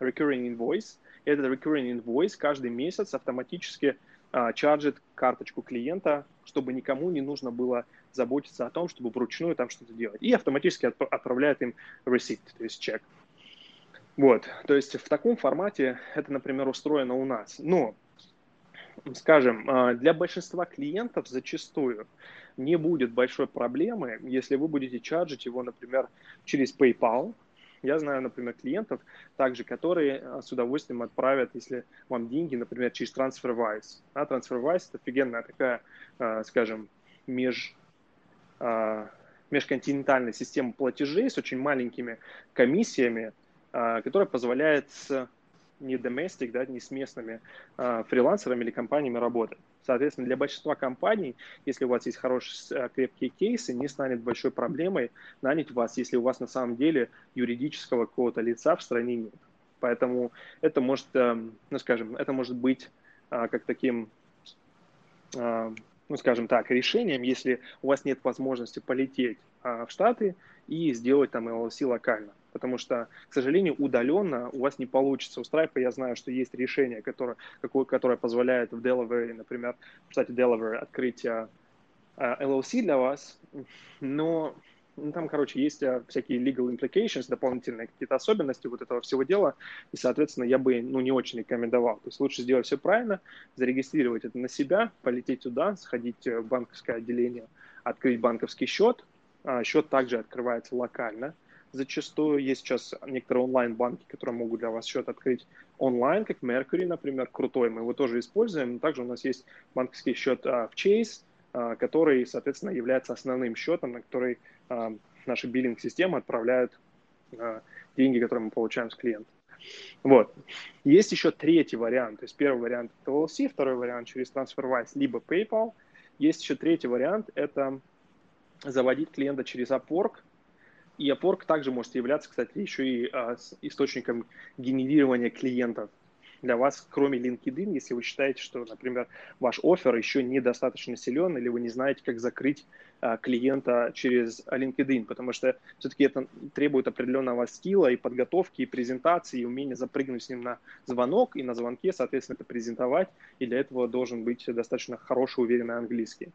recurring invoice. Этот recurring invoice каждый месяц автоматически а, чаржит карточку клиента, чтобы никому не нужно было заботиться о том, чтобы вручную там что-то делать. И автоматически отправляет им receipt, то есть чек. Вот, то есть в таком формате это, например, устроено у нас. Но, скажем, а, для большинства клиентов зачастую не будет большой проблемы, если вы будете чаржить его, например, через PayPal. Я знаю, например, клиентов также, которые а, с удовольствием отправят, если вам деньги, например, через TransferWise. А TransferWise – это офигенная такая, а, скажем, меж межконтинентальная система платежей с очень маленькими комиссиями, которая позволяет не domestic, да, не с местными а, фрилансерами или компаниями работать. Соответственно, для большинства компаний, если у вас есть хорошие крепкие кейсы, не станет большой проблемой нанять вас, если у вас на самом деле юридического какого-то лица в стране нет. Поэтому это может, ну скажем, это может быть как таким ну, скажем так, решением, если у вас нет возможности полететь а, в Штаты и сделать там LLC локально. Потому что, к сожалению, удаленно у вас не получится. У Stripe я знаю, что есть решение, которое, какое, которое позволяет в Delaware, например, в штате Delaware открыть а, а, LLC для вас, но ну, там, короче, есть а, всякие legal implications, дополнительные какие-то особенности вот этого всего дела, и, соответственно, я бы, ну, не очень рекомендовал. То есть лучше сделать все правильно, зарегистрировать это на себя, полететь туда, сходить в банковское отделение, открыть банковский счет. Счет также открывается локально, зачастую. Есть сейчас некоторые онлайн-банки, которые могут для вас счет открыть онлайн, как Mercury, например, крутой, мы его тоже используем. Также у нас есть банковский счет а, в Chase, а, который, соответственно, является основным счетом, на который а, наша биллинг-система отправляет а, деньги, которые мы получаем с клиента. Вот. Есть еще третий вариант. То есть первый вариант это LLC, второй вариант через TransferWise, либо PayPal. Есть еще третий вариант, это заводить клиента через Upwork. И Upwork также может являться, кстати, еще и а, источником генерирования клиентов для вас, кроме LinkedIn, если вы считаете, что, например, ваш офер еще недостаточно силен, или вы не знаете, как закрыть а, клиента через LinkedIn, потому что все-таки это требует определенного скилла и подготовки, и презентации, и умения запрыгнуть с ним на звонок, и на звонке, соответственно, это презентовать, и для этого должен быть достаточно хороший, уверенный английский.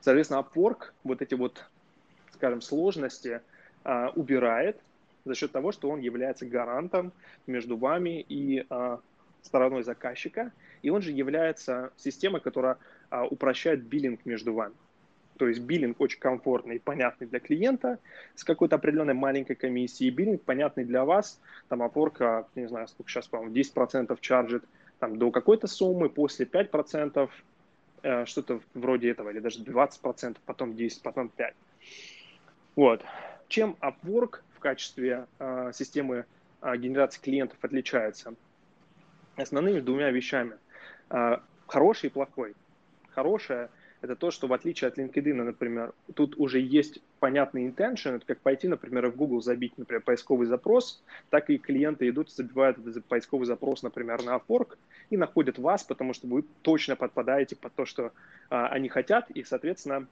Соответственно, Upwork вот эти вот, скажем, сложности а, убирает за счет того, что он является гарантом между вами и а, стороной заказчика, и он же является системой, которая а, упрощает биллинг между вами. То есть биллинг очень комфортный и понятный для клиента с какой-то определенной маленькой комиссией, биллинг понятный для вас, там опорка, не знаю, сколько сейчас, по-моему, 10% чарджит там, до какой-то суммы, после 5%, э, что-то вроде этого, или даже 20%, потом 10%, потом 5%. Вот. Чем Upwork в качестве э, системы э, генерации клиентов отличается? основными двумя вещами. А, хороший и плохой. Хорошее – это то, что в отличие от LinkedIn, например, тут уже есть понятный intention, это как пойти, например, в Google забить, например, поисковый запрос, так и клиенты идут забивают этот поисковый запрос, например, на Upwork и находят вас, потому что вы точно подпадаете под то, что а, они хотят, и, соответственно,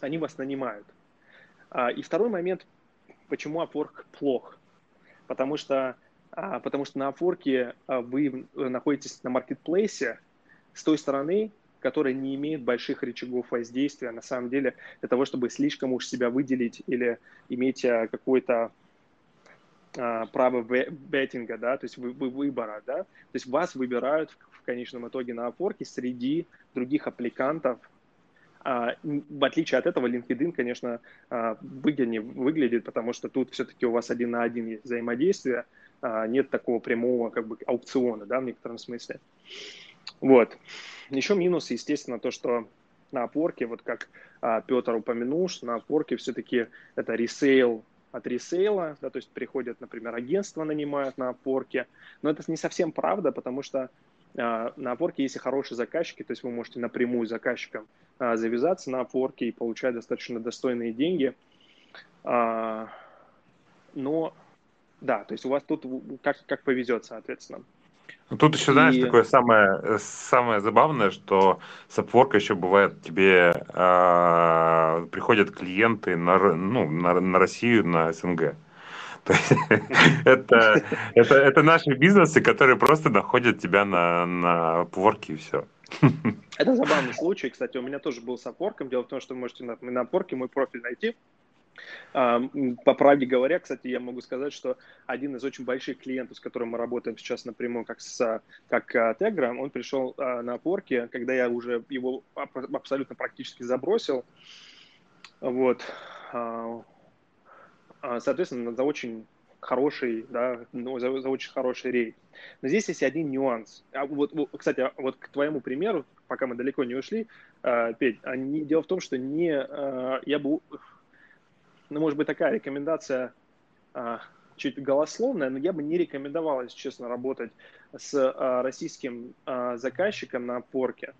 они вас нанимают. А, и второй момент, почему Upwork плох. Потому что а, потому что на Upwork а, вы находитесь на маркетплейсе с той стороны, которая не имеет больших рычагов воздействия, на самом деле, для того, чтобы слишком уж себя выделить или иметь какое-то право беттинга, да, то есть вы, вы выбора, да, то есть вас выбирают в, конечном итоге на Upwork среди других аппликантов, в отличие от этого, LinkedIn, конечно, выгоднее выглядит, потому что тут все-таки у вас один на один есть взаимодействие, а, нет такого прямого как бы аукциона, да, в некотором смысле. Вот. Еще минус, естественно, то, что на опорке, вот как а, Петр упомянул, что на опорке все-таки это resale от resale а, да, то есть приходят, например, агентства нанимают на Upwork е, но это не совсем правда, потому что а, на Upwork е есть и хорошие заказчики, то есть вы можете напрямую с заказчиком а, завязаться на Upwork е и получать достаточно достойные деньги, а, но да, то есть у вас тут как, как повезет, соответственно. Ну, тут еще, знаешь, и... такое самое, самое забавное, что с Upwork еще бывает, тебе э, приходят клиенты на, ну, на, на Россию, на СНГ. это, это, это наши бизнесы, которые просто находят тебя на, на Upwork и все. Это забавный случай. Кстати, у меня тоже был с Upwork. Дело в том, что вы можете на, на Upwork мой профиль найти. По правде говоря, кстати, я могу сказать, что один из очень больших клиентов, с которым мы работаем сейчас напрямую, как с как Tegra, он пришел а, на опорке, когда я уже его абсолютно практически забросил. Вот. А, а, соответственно, за очень хороший, да, ну, за, за очень хороший рейд. Но здесь есть один нюанс. А вот, вот, кстати, вот к твоему примеру, пока мы далеко не ушли, Петь, не, дело в том, что не, я бы ну, может быть, такая рекомендация а, чуть голословная, но я бы не рекомендовал, если честно, работать с а, российским а, заказчиком на порке.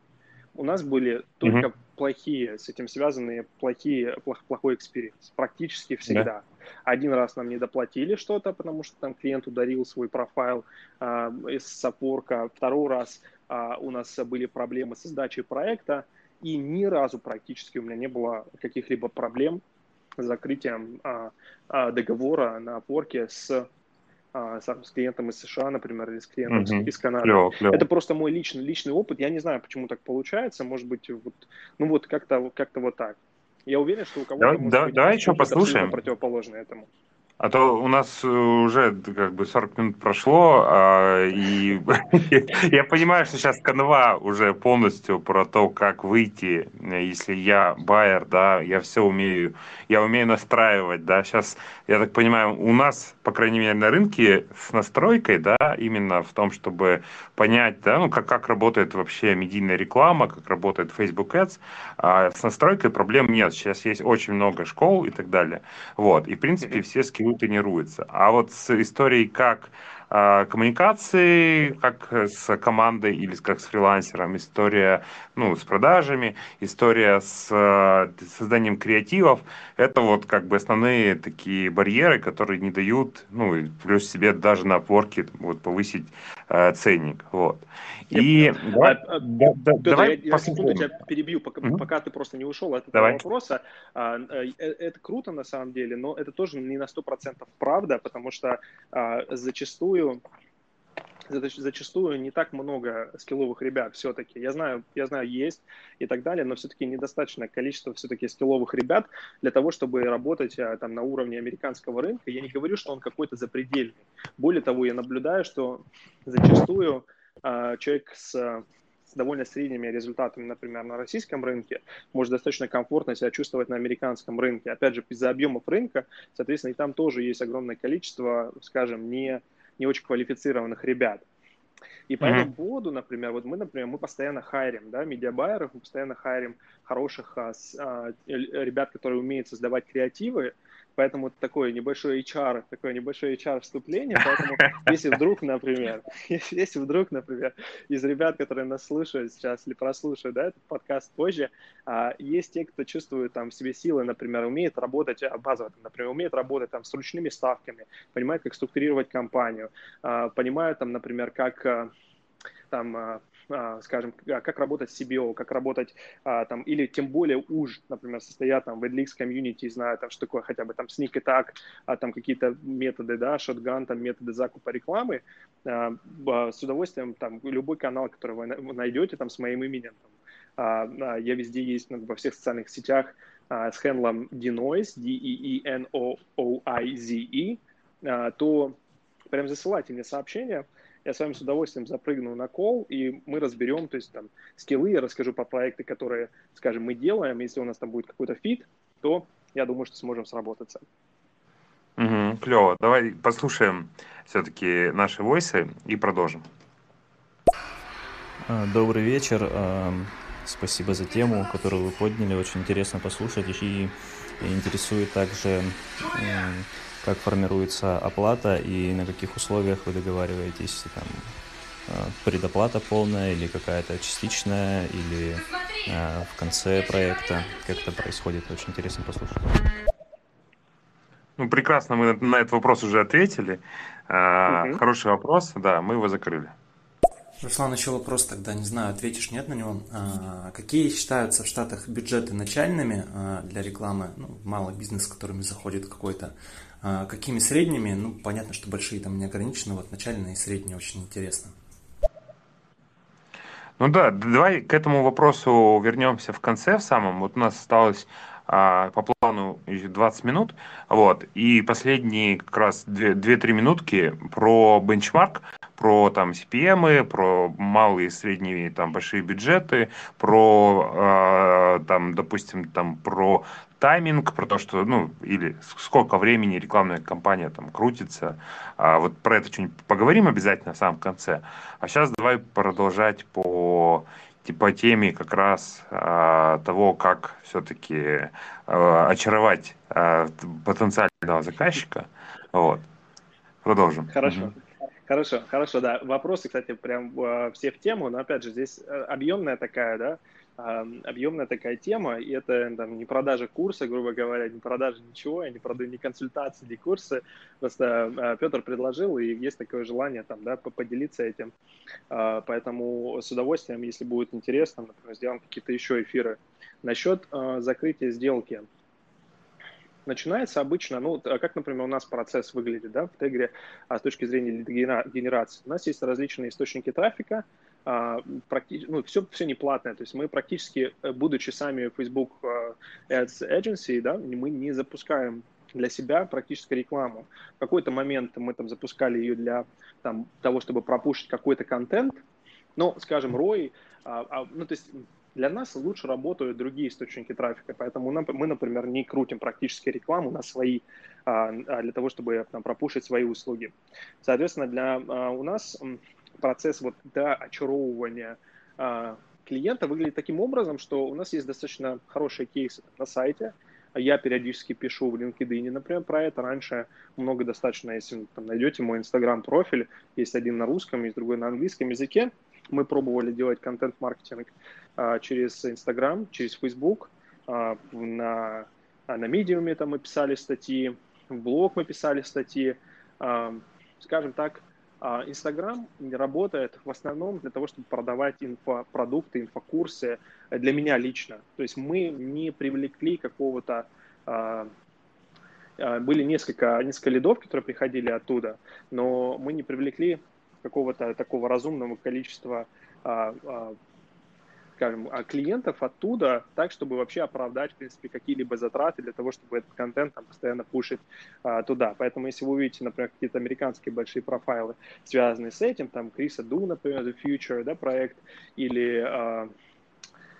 У нас были только mm-hmm. Плохие, с этим связанные плохие, плох, плохой experience. Практически всегда. Yeah. Один раз нам не доплатили что-то, потому что там клиент удалил свой профайл а, из Upwork а. Второй раз а, у нас были проблемы с сдачей проекта. И ни разу практически у меня не было каких-либо проблем закрытием а, а, договора на Upwork е с, а, с клиентом из США, например, или с клиентом mm-hmm. из Канады. Клево, клево. Это просто мой личный, личный опыт. Я не знаю, почему так получается. Может быть, вот, ну вот как-то как вот так. Я уверен, что у кого-то да, может да, быть давай еще послушаем. противоположно этому. А то у нас уже как бы 40 минут прошло, а, и я понимаю, что сейчас канва уже полностью про то, как выйти, если я байер, да, я все умею, я умею настраивать, да, сейчас, я так понимаю, у нас, по крайней мере, на рынке с настройкой, да, именно в том, чтобы понять, да, ну, как, как работает вообще медийная реклама, как работает Facebook Ads, а с настройкой проблем нет, сейчас есть очень много школ и так далее, вот, и, в принципе, все скиллы тренируется. А вот с историей как коммуникации, как с командой или как с фрилансером, история ну, с продажами, история с а, созданием креативов, это вот как бы основные такие барьеры, которые не дают, ну, плюс себе даже на опорке вот, повысить э, ценник. Вот. И давай, а, да, да, Петр, давай я, я секунду тебя перебью, пока, угу. пока ты просто не ушел от этого давай. вопроса. А, э, это круто на самом деле, но это тоже не на 100% правда, потому что а, зачастую зачастую не так много скилловых ребят все-таки. Я знаю, я знаю, есть и так далее, но все-таки недостаточное количество все-таки скилловых ребят для того, чтобы работать а, там на уровне американского рынка. Я не говорю, что он какой-то запредельный. Более того, я наблюдаю, что зачастую а, человек с, с довольно средними результатами, например, на российском рынке, может достаточно комфортно себя чувствовать на американском рынке. Опять же, из-за объемов рынка, соответственно, и там тоже есть огромное количество, скажем, не, не очень квалифицированных ребят. И по mm-hmm. этому поводу, например, вот мы, например, мы постоянно хайрим, да, медиабайеров, мы постоянно хайрим хороших а, с, а, ребят, которые умеют создавать креативы, Поэтому такое небольшое HR, такое небольшое HR вступление. Поэтому если вдруг, например, если вдруг, например, из ребят, которые нас слушают сейчас или прослушают да, этот подкаст позже, а, есть те, кто чувствует там в себе силы, например, умеет работать а, базово, например, умеет работать там с ручными ставками, понимает, как структурировать компанию, а, понимает там, например, как там а, скажем, а, как работать с CBO, как работать а, там, или тем более уж, например, состоят там в AdLeaks комьюнити, знаю там, что такое хотя бы там sneak attack, там какие-то методы, да, shotgun, там методы закупа рекламы, с удовольствием там любой канал, который вы найдете там с моим именем, там, я везде есть ну, во всех социальных сетях с хендлом denoise, D-E-E-N-O-O-I-Z-E, то прям засылайте мне сообщение, я с вами с удовольствием запрыгну на кол, и мы разберем, то есть там скиллы, я расскажу по проекты, которые, скажем, мы делаем. Если у нас там будет какой-то фит, то я думаю, что сможем сработаться. Угу, клево. Давай послушаем все-таки наши войсы и продолжим. А, добрый вечер. А, спасибо за тему, которую вы подняли. Очень интересно послушать. И интересует также как формируется оплата и на каких условиях вы договариваетесь, там, э, предоплата полная или какая-то частичная, или э, в конце проекта, как это происходит, очень интересно послушать. Ну, прекрасно, мы на этот вопрос уже ответили. Угу. Хороший вопрос, да, мы его закрыли. Руслан, еще вопрос тогда, не знаю, ответишь, нет на него. А, какие считаются в Штатах бюджеты начальными а, для рекламы, ну, малый бизнес, с которыми заходит какой-то, какими средними, ну, понятно, что большие там не ограничены, вот начальные и средние очень интересно. Ну да, давай к этому вопросу вернемся в конце в самом. Вот у нас осталось а, по плану 20 минут, вот, и последние как раз 2-3 минутки про бенчмарк, про там CPM, про малые средние там большие бюджеты, про э, там, допустим, там про тайминг, про то, что, ну, или сколько времени рекламная кампания там крутится. А, вот про это что-нибудь поговорим обязательно в самом конце. А сейчас давай продолжать по по теме как раз а, того, как все-таки а, очаровать а, потенциального заказчика. Вот. Продолжим. Хорошо. Угу. Хорошо, хорошо, да. Вопросы, кстати, прям а, все в тему, но опять же, здесь э, объемная такая, да, объемная такая тема, и это там, не продажа курса, грубо говоря, не продажа ничего, я не продаю ни консультации, ни курсы, просто э, Петр предложил, и есть такое желание там, да, поделиться этим, а, поэтому с удовольствием, если будет интересно, например, сделаем какие-то еще эфиры. Насчет э, закрытия сделки. Начинается обычно, ну, как, например, у нас процесс выглядит, да, в Тегре а, с точки зрения генерации. У нас есть различные источники трафика, а, практически, ну, все, все не платное. То есть мы практически, э, будучи сами Facebook э, Ads Agency, да, мы не запускаем для себя практически рекламу. В какой-то момент мы там запускали ее для там, того, чтобы пропушить какой-то контент, но, скажем, ROI, а, а, ну, то есть для нас лучше работают другие источники трафика, поэтому мы, например, не крутим практически рекламу на свои, а, а, для того, чтобы там, пропушить свои услуги. Соответственно, для, а, у нас процесс вот до очаровывания клиента выглядит таким образом, что у нас есть достаточно хорошие кейсы на сайте, я периодически пишу в LinkedIn, например, про это. Раньше много достаточно, если там, найдете мой Instagram-профиль, есть один на русском, есть другой на английском языке. Мы пробовали делать контент-маркетинг а, через Instagram, через Facebook, а, на, на Medium там мы писали статьи, в блог мы писали статьи. А, скажем так, Инстаграм работает в основном для того, чтобы продавать инфопродукты, инфокурсы для меня лично. То есть мы не привлекли какого-то... Были несколько, несколько лидов, которые приходили оттуда, но мы не привлекли какого-то такого разумного количества скажем, клиентов оттуда, так, чтобы вообще оправдать, в принципе, какие-либо затраты для того, чтобы этот контент там постоянно пушить а, туда. Поэтому, если вы увидите, например, какие-то американские большие профайлы, связанные с этим, там, Криса Ду, например, The Future, да, проект, или а,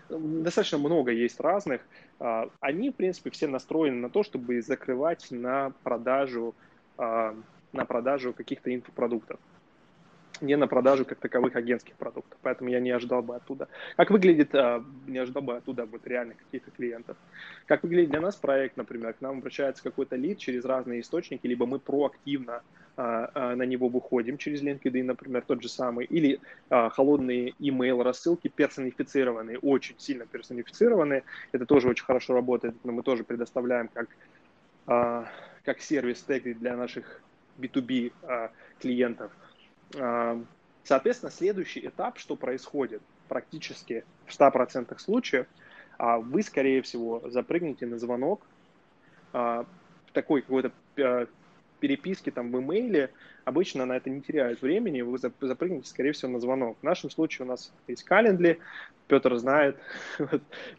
достаточно много есть разных, а, они, в принципе, все настроены на то, чтобы закрывать на продажу, а, на продажу каких-то инфопродуктов не на продажу как таковых агентских продуктов. Поэтому я не ожидал бы оттуда. Как выглядит, а, не ожидал бы оттуда вот реально каких-то клиентов. Как выглядит для нас проект, например, к нам обращается какой-то лид через разные источники, либо мы проактивно а, а, на него выходим через LinkedIn, например, тот же самый, или холодные email рассылки персонифицированные, очень сильно персонифицированные. Это тоже очень хорошо работает, но мы тоже предоставляем как, как сервис теги для наших B2B клиентов – Соответственно, следующий этап, что происходит практически в 100% случаев, а, вы, скорее всего, запрыгнете на звонок а, такой какой-то а, переписки там в имейле, обычно на это не теряют времени, вы запрыгнете, скорее всего, на звонок. В нашем случае у нас есть календарь, Петр знает.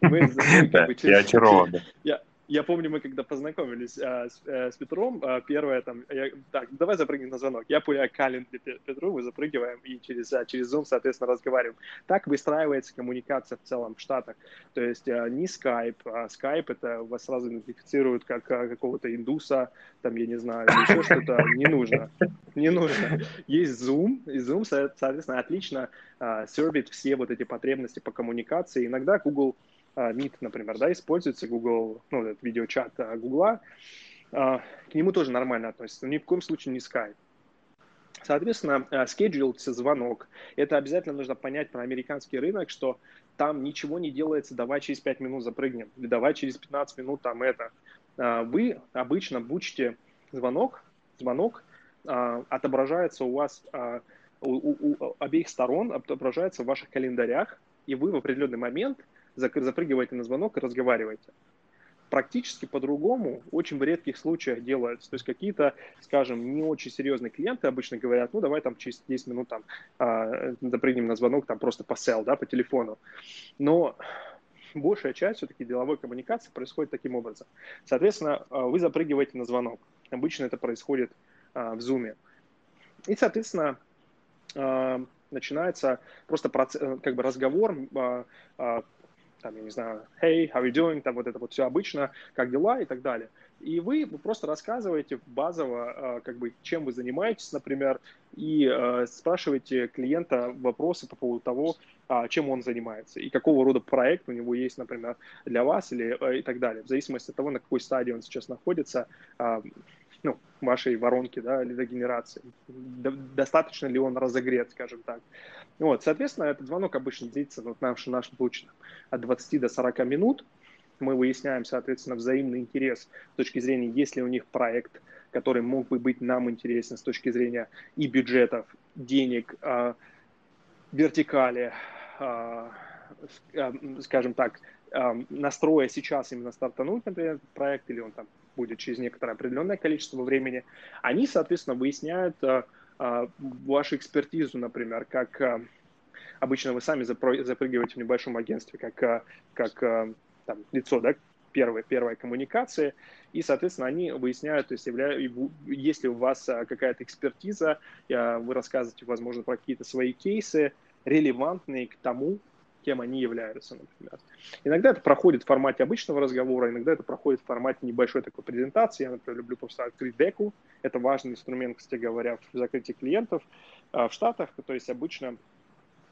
Я очарован. Я помню, мы когда познакомились а, с, а, с Петром, а, первое там, я, так, давай запрыгнем на звонок. Я пуляю календарь Петру, мы запрыгиваем и через, а, через Zoom, соответственно, разговариваем. Так выстраивается коммуникация в целом в Штатах. То есть не Skype, а Skype это вас сразу идентифицируют как какого-то индуса, там, я не знаю, еще что-то. Не нужно. Не нужно. Есть Zoom, и Zoom, соответственно, отлично сервит все вот эти потребности по коммуникации. Иногда Google Meet, например, да, используется Google, ну, этот видеочат а, Google, а, к нему тоже нормально относятся, но ни в коем случае не Skype. Соответственно, scheduled звонок. Это обязательно нужно понять про американский рынок, что там ничего не делается, давай через 5 минут запрыгнем, или давай через 15 минут там это. Вы обычно бучите звонок, звонок отображается у вас у, у, у обеих сторон, отображается в ваших календарях, и вы в определенный момент – запрыгиваете на звонок и разговариваете. Практически по-другому очень в редких случаях делается. То есть какие-то, скажем, не очень серьезные клиенты обычно говорят, ну давай там через 10 минут там э, запрыгнем на звонок там просто по сел, да, по телефону. Но большая часть все-таки деловой коммуникации происходит таким образом. Соответственно, а, вы запрыгиваете на звонок. Обычно это происходит а, в Zoom. И, соответственно, а, начинается просто э, как бы разговор, а, а, там, я не знаю, hey, how are you doing, там вот это вот все обычно, как дела и так далее. И вы просто рассказываете базово, а, как бы, чем вы занимаетесь, например, и э, спрашиваете клиента вопросы по поводу того, э, чем он занимается и какого рода проект у него есть, например, для вас или и так далее. В зависимости от того, на какой стадии он сейчас находится, ну, вашей воронки, да, лидогенерации. Достаточно ли он разогрет, скажем так. Вот, соответственно, этот звонок обычно длится, вот наш, наш случай, от 20 до 40 минут. Мы выясняем, соответственно, взаимный интерес с точки зрения, есть ли у них проект, который мог бы быть нам интересен с точки зрения и бюджетов, денег, э, вертикали, э, скажем так, настроя сейчас именно стартануть, например, проект, или он там будет через некоторое определенное количество времени, они, соответственно, выясняют э, э, вашу экспертизу, например, как э, обычно вы сами запрыгиваете в небольшом агентстве, как, как там, лицо, да, первая, первая коммуникация, и, соответственно, они выясняют, то есть, явля... если у вас какая-то экспертиза, вы рассказываете, возможно, про какие-то свои кейсы, релевантные к тому, кем они являются, например. Иногда это проходит в формате обычного разговора, иногда это проходит в формате небольшой такой презентации. Я, например, люблю просто открыть деку. Это важный инструмент, кстати говоря, в закрытии клиентов в Штатах. То есть обычно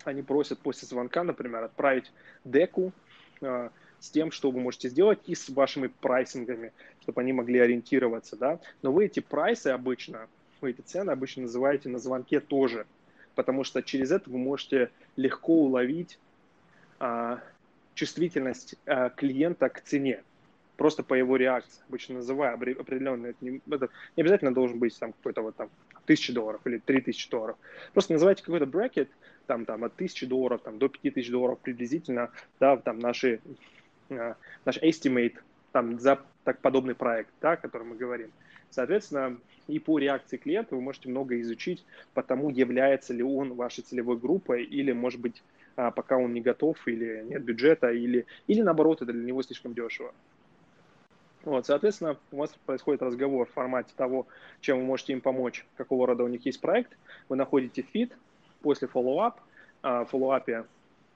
они просят после звонка, например, отправить деку э, с тем, что вы можете сделать, и с вашими прайсингами, чтобы они могли ориентироваться, да. Но вы эти прайсы обычно, вы эти цены обычно называете на звонке тоже, потому что через это вы можете легко уловить чувствительность э, клиента к цене просто по его реакции, обычно называя определенный, это не, это не обязательно должен быть там какой-то вот там тысячи долларов или три тысячи долларов. Просто называйте какой-то брекет, там, там от тысячи долларов там, до пяти тысяч долларов приблизительно, да, там наши, э, наш estimate там, за так подобный проект, да, о котором мы говорим. Соответственно, и по реакции клиента вы можете много изучить по тому, является ли он вашей целевой группой, или, может быть, а, пока он не готов, или нет бюджета, или, или наоборот, это для него слишком дешево. Вот, соответственно, у вас происходит разговор в формате того, чем вы можете им помочь, какого рода у них есть проект. Вы находите fit, после follow-up, в follow-up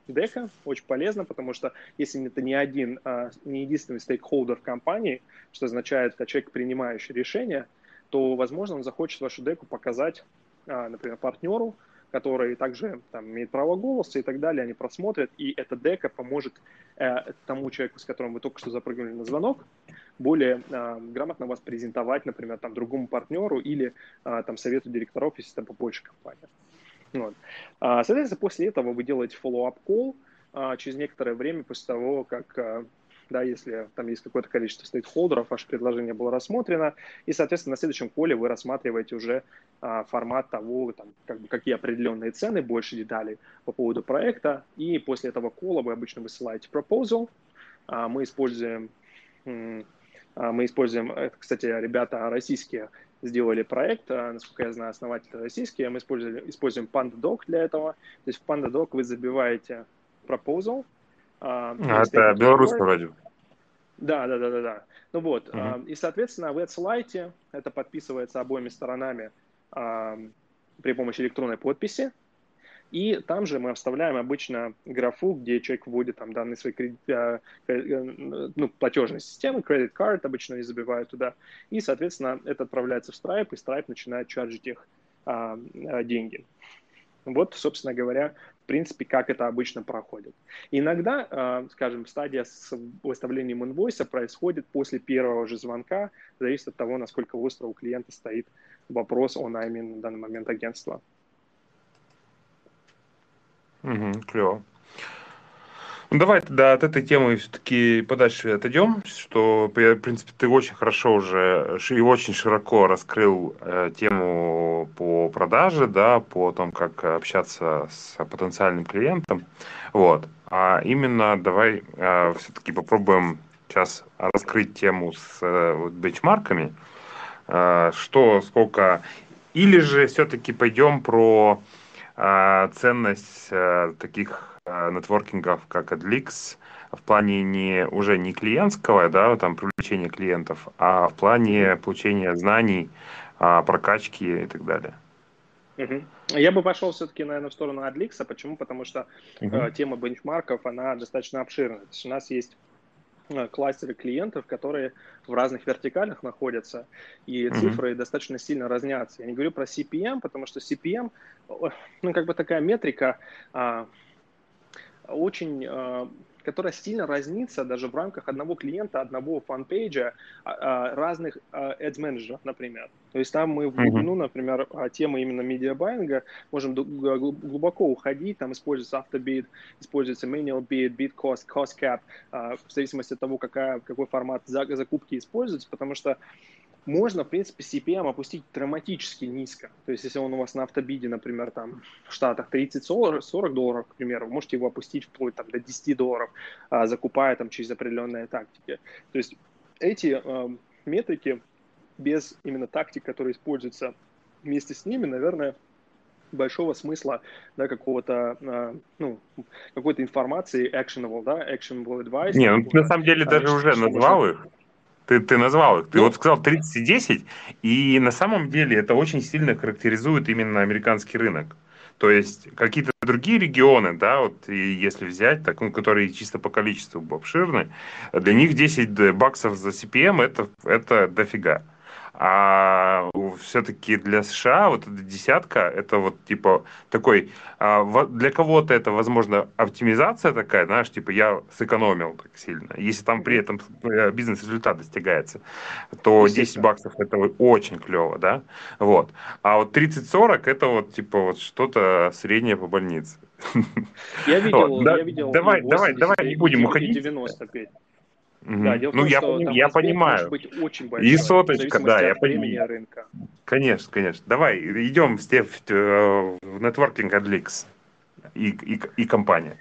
deck а очень полезно, потому что если это не один, а, не единственный stakeholder в компании, что означает это человек, принимающий решение, то, возможно, он захочет вашу deck у показать, а, например, партнеру, который также там, имеет право голоса и так далее, они просмотрят, и эта deck а поможет э, тому человеку, с которым вы только что запрыгнули на звонок, более э, грамотно вас презентовать, например, там, другому партнеру или э, там, совету директоров, если там побольше компания. Вот. А, соответственно, после этого вы делаете follow-up call а, через некоторое время после того, как а, да, если там есть какое-то количество стейкхолдеров, ваше предложение было рассмотрено, и, соответственно, на следующем коле вы рассматриваете уже а, формат того, там, как бы, какие определенные цены, больше деталей по поводу проекта, и после этого кола вы обычно высылаете proposal, а, мы используем мы используем, это, кстати, ребята российские сделали проект, насколько я знаю, основатель российский, мы используем, используем PandaDoc для этого. То есть в PandaDoc вы забиваете proposal. А, это белорусский вроде. Да, да, да, да, да. Ну вот, uh-huh. и, соответственно, вы отсылаете, это подписывается обоими сторонами при помощи электронной подписи, и там же мы вставляем обычно графу, где человек вводит там данные своей кредит, э, ну, платежной системы, credit card обычно они забивают туда. И, соответственно, это отправляется в Stripe, и Stripe начинает чаржить их а, а, деньги. Вот, собственно говоря, в принципе, как это обычно проходит. Иногда, а, скажем, стадия с выставлением инвойса происходит после первого же звонка, зависит от того, насколько остро у клиента стоит вопрос о найме на данный момент агентства. Угу, клево. Ну, давай тогда от этой темы все-таки подальше отойдем, что, в принципе, ты очень хорошо уже и очень широко раскрыл э, тему по продаже, да, по том, как общаться с потенциальным клиентом. Вот. А именно давай э, все-таки попробуем сейчас раскрыть тему с э, вот, бенчмарками. Э, что, сколько... Или же все-таки пойдем про а, ценность э, таких э, нетворкингов, как AdLix, в плане не, уже не клиентского, да, там, привлечения клиентов, а в плане получения знаний, а, прокачки и так далее. Угу. Я бы пошел все-таки, наверное, в сторону AdLix. Почему? Потому что угу. э, тема бенчмарков, она достаточно обширная. То есть у нас есть Э, кластеры клиентов, которые в разных вертикалях находятся, и mm-hmm. цифры достаточно сильно разнятся. Я не говорю про CPM, потому что CPM, ну, как бы такая метрика, а, очень а, которая сильно разнится даже в рамках одного клиента, одного fan page а, а, а, разных а, ads менеджеров, например. То есть там мы в глубину, например, темы именно медиабайинга можем глубоко уходить, там используется автобид, используется manual bid, bid cost, cost cap, в зависимости от того, какая, какой формат закупки используется, потому что можно, в принципе, CPM опустить драматически низко. То есть, если он у вас на автобиде, например, там в Штатах 30-40 долларов, к примеру, вы можете его опустить вплоть там, до 10 долларов, а, закупая там через определенные тактики. То есть, эти э, метрики без именно тактик, которые используются вместе с ними, наверное, большого смысла, да, какого-то, а, ну, какой-то информации actionable, да, actionable advice. Не, ну, на самом деле даже уже назвал их. Ты, ты назвал их. Ты ну, вот сказал 30 и 10, и на самом деле это очень сильно характеризует именно американский рынок. То есть какие-то другие регионы, да, вот и если взять, так, ну, которые чисто по количеству обширны, для них 10 баксов за CPM это, это дофига. А все-таки для США вот эта десятка, это вот типа такой, а, для кого-то это, возможно, оптимизация такая, знаешь, типа я сэкономил так сильно. Если там при этом э, бизнес-результат достигается, то 10 баксов это очень клево, да? Вот. А вот 30-40 это вот типа вот что-то среднее по больнице. Я видел, вот, я видел давай, давай, давай не будем уходить. 95. Угу. Да, дело в ну, том, я, что я понимаю. Может быть очень большой, и соточка, да, я понимаю. Рынка. Конечно, конечно. Давай, идем, Стеф, в нетворкинг AdLeaks и, и, и компания.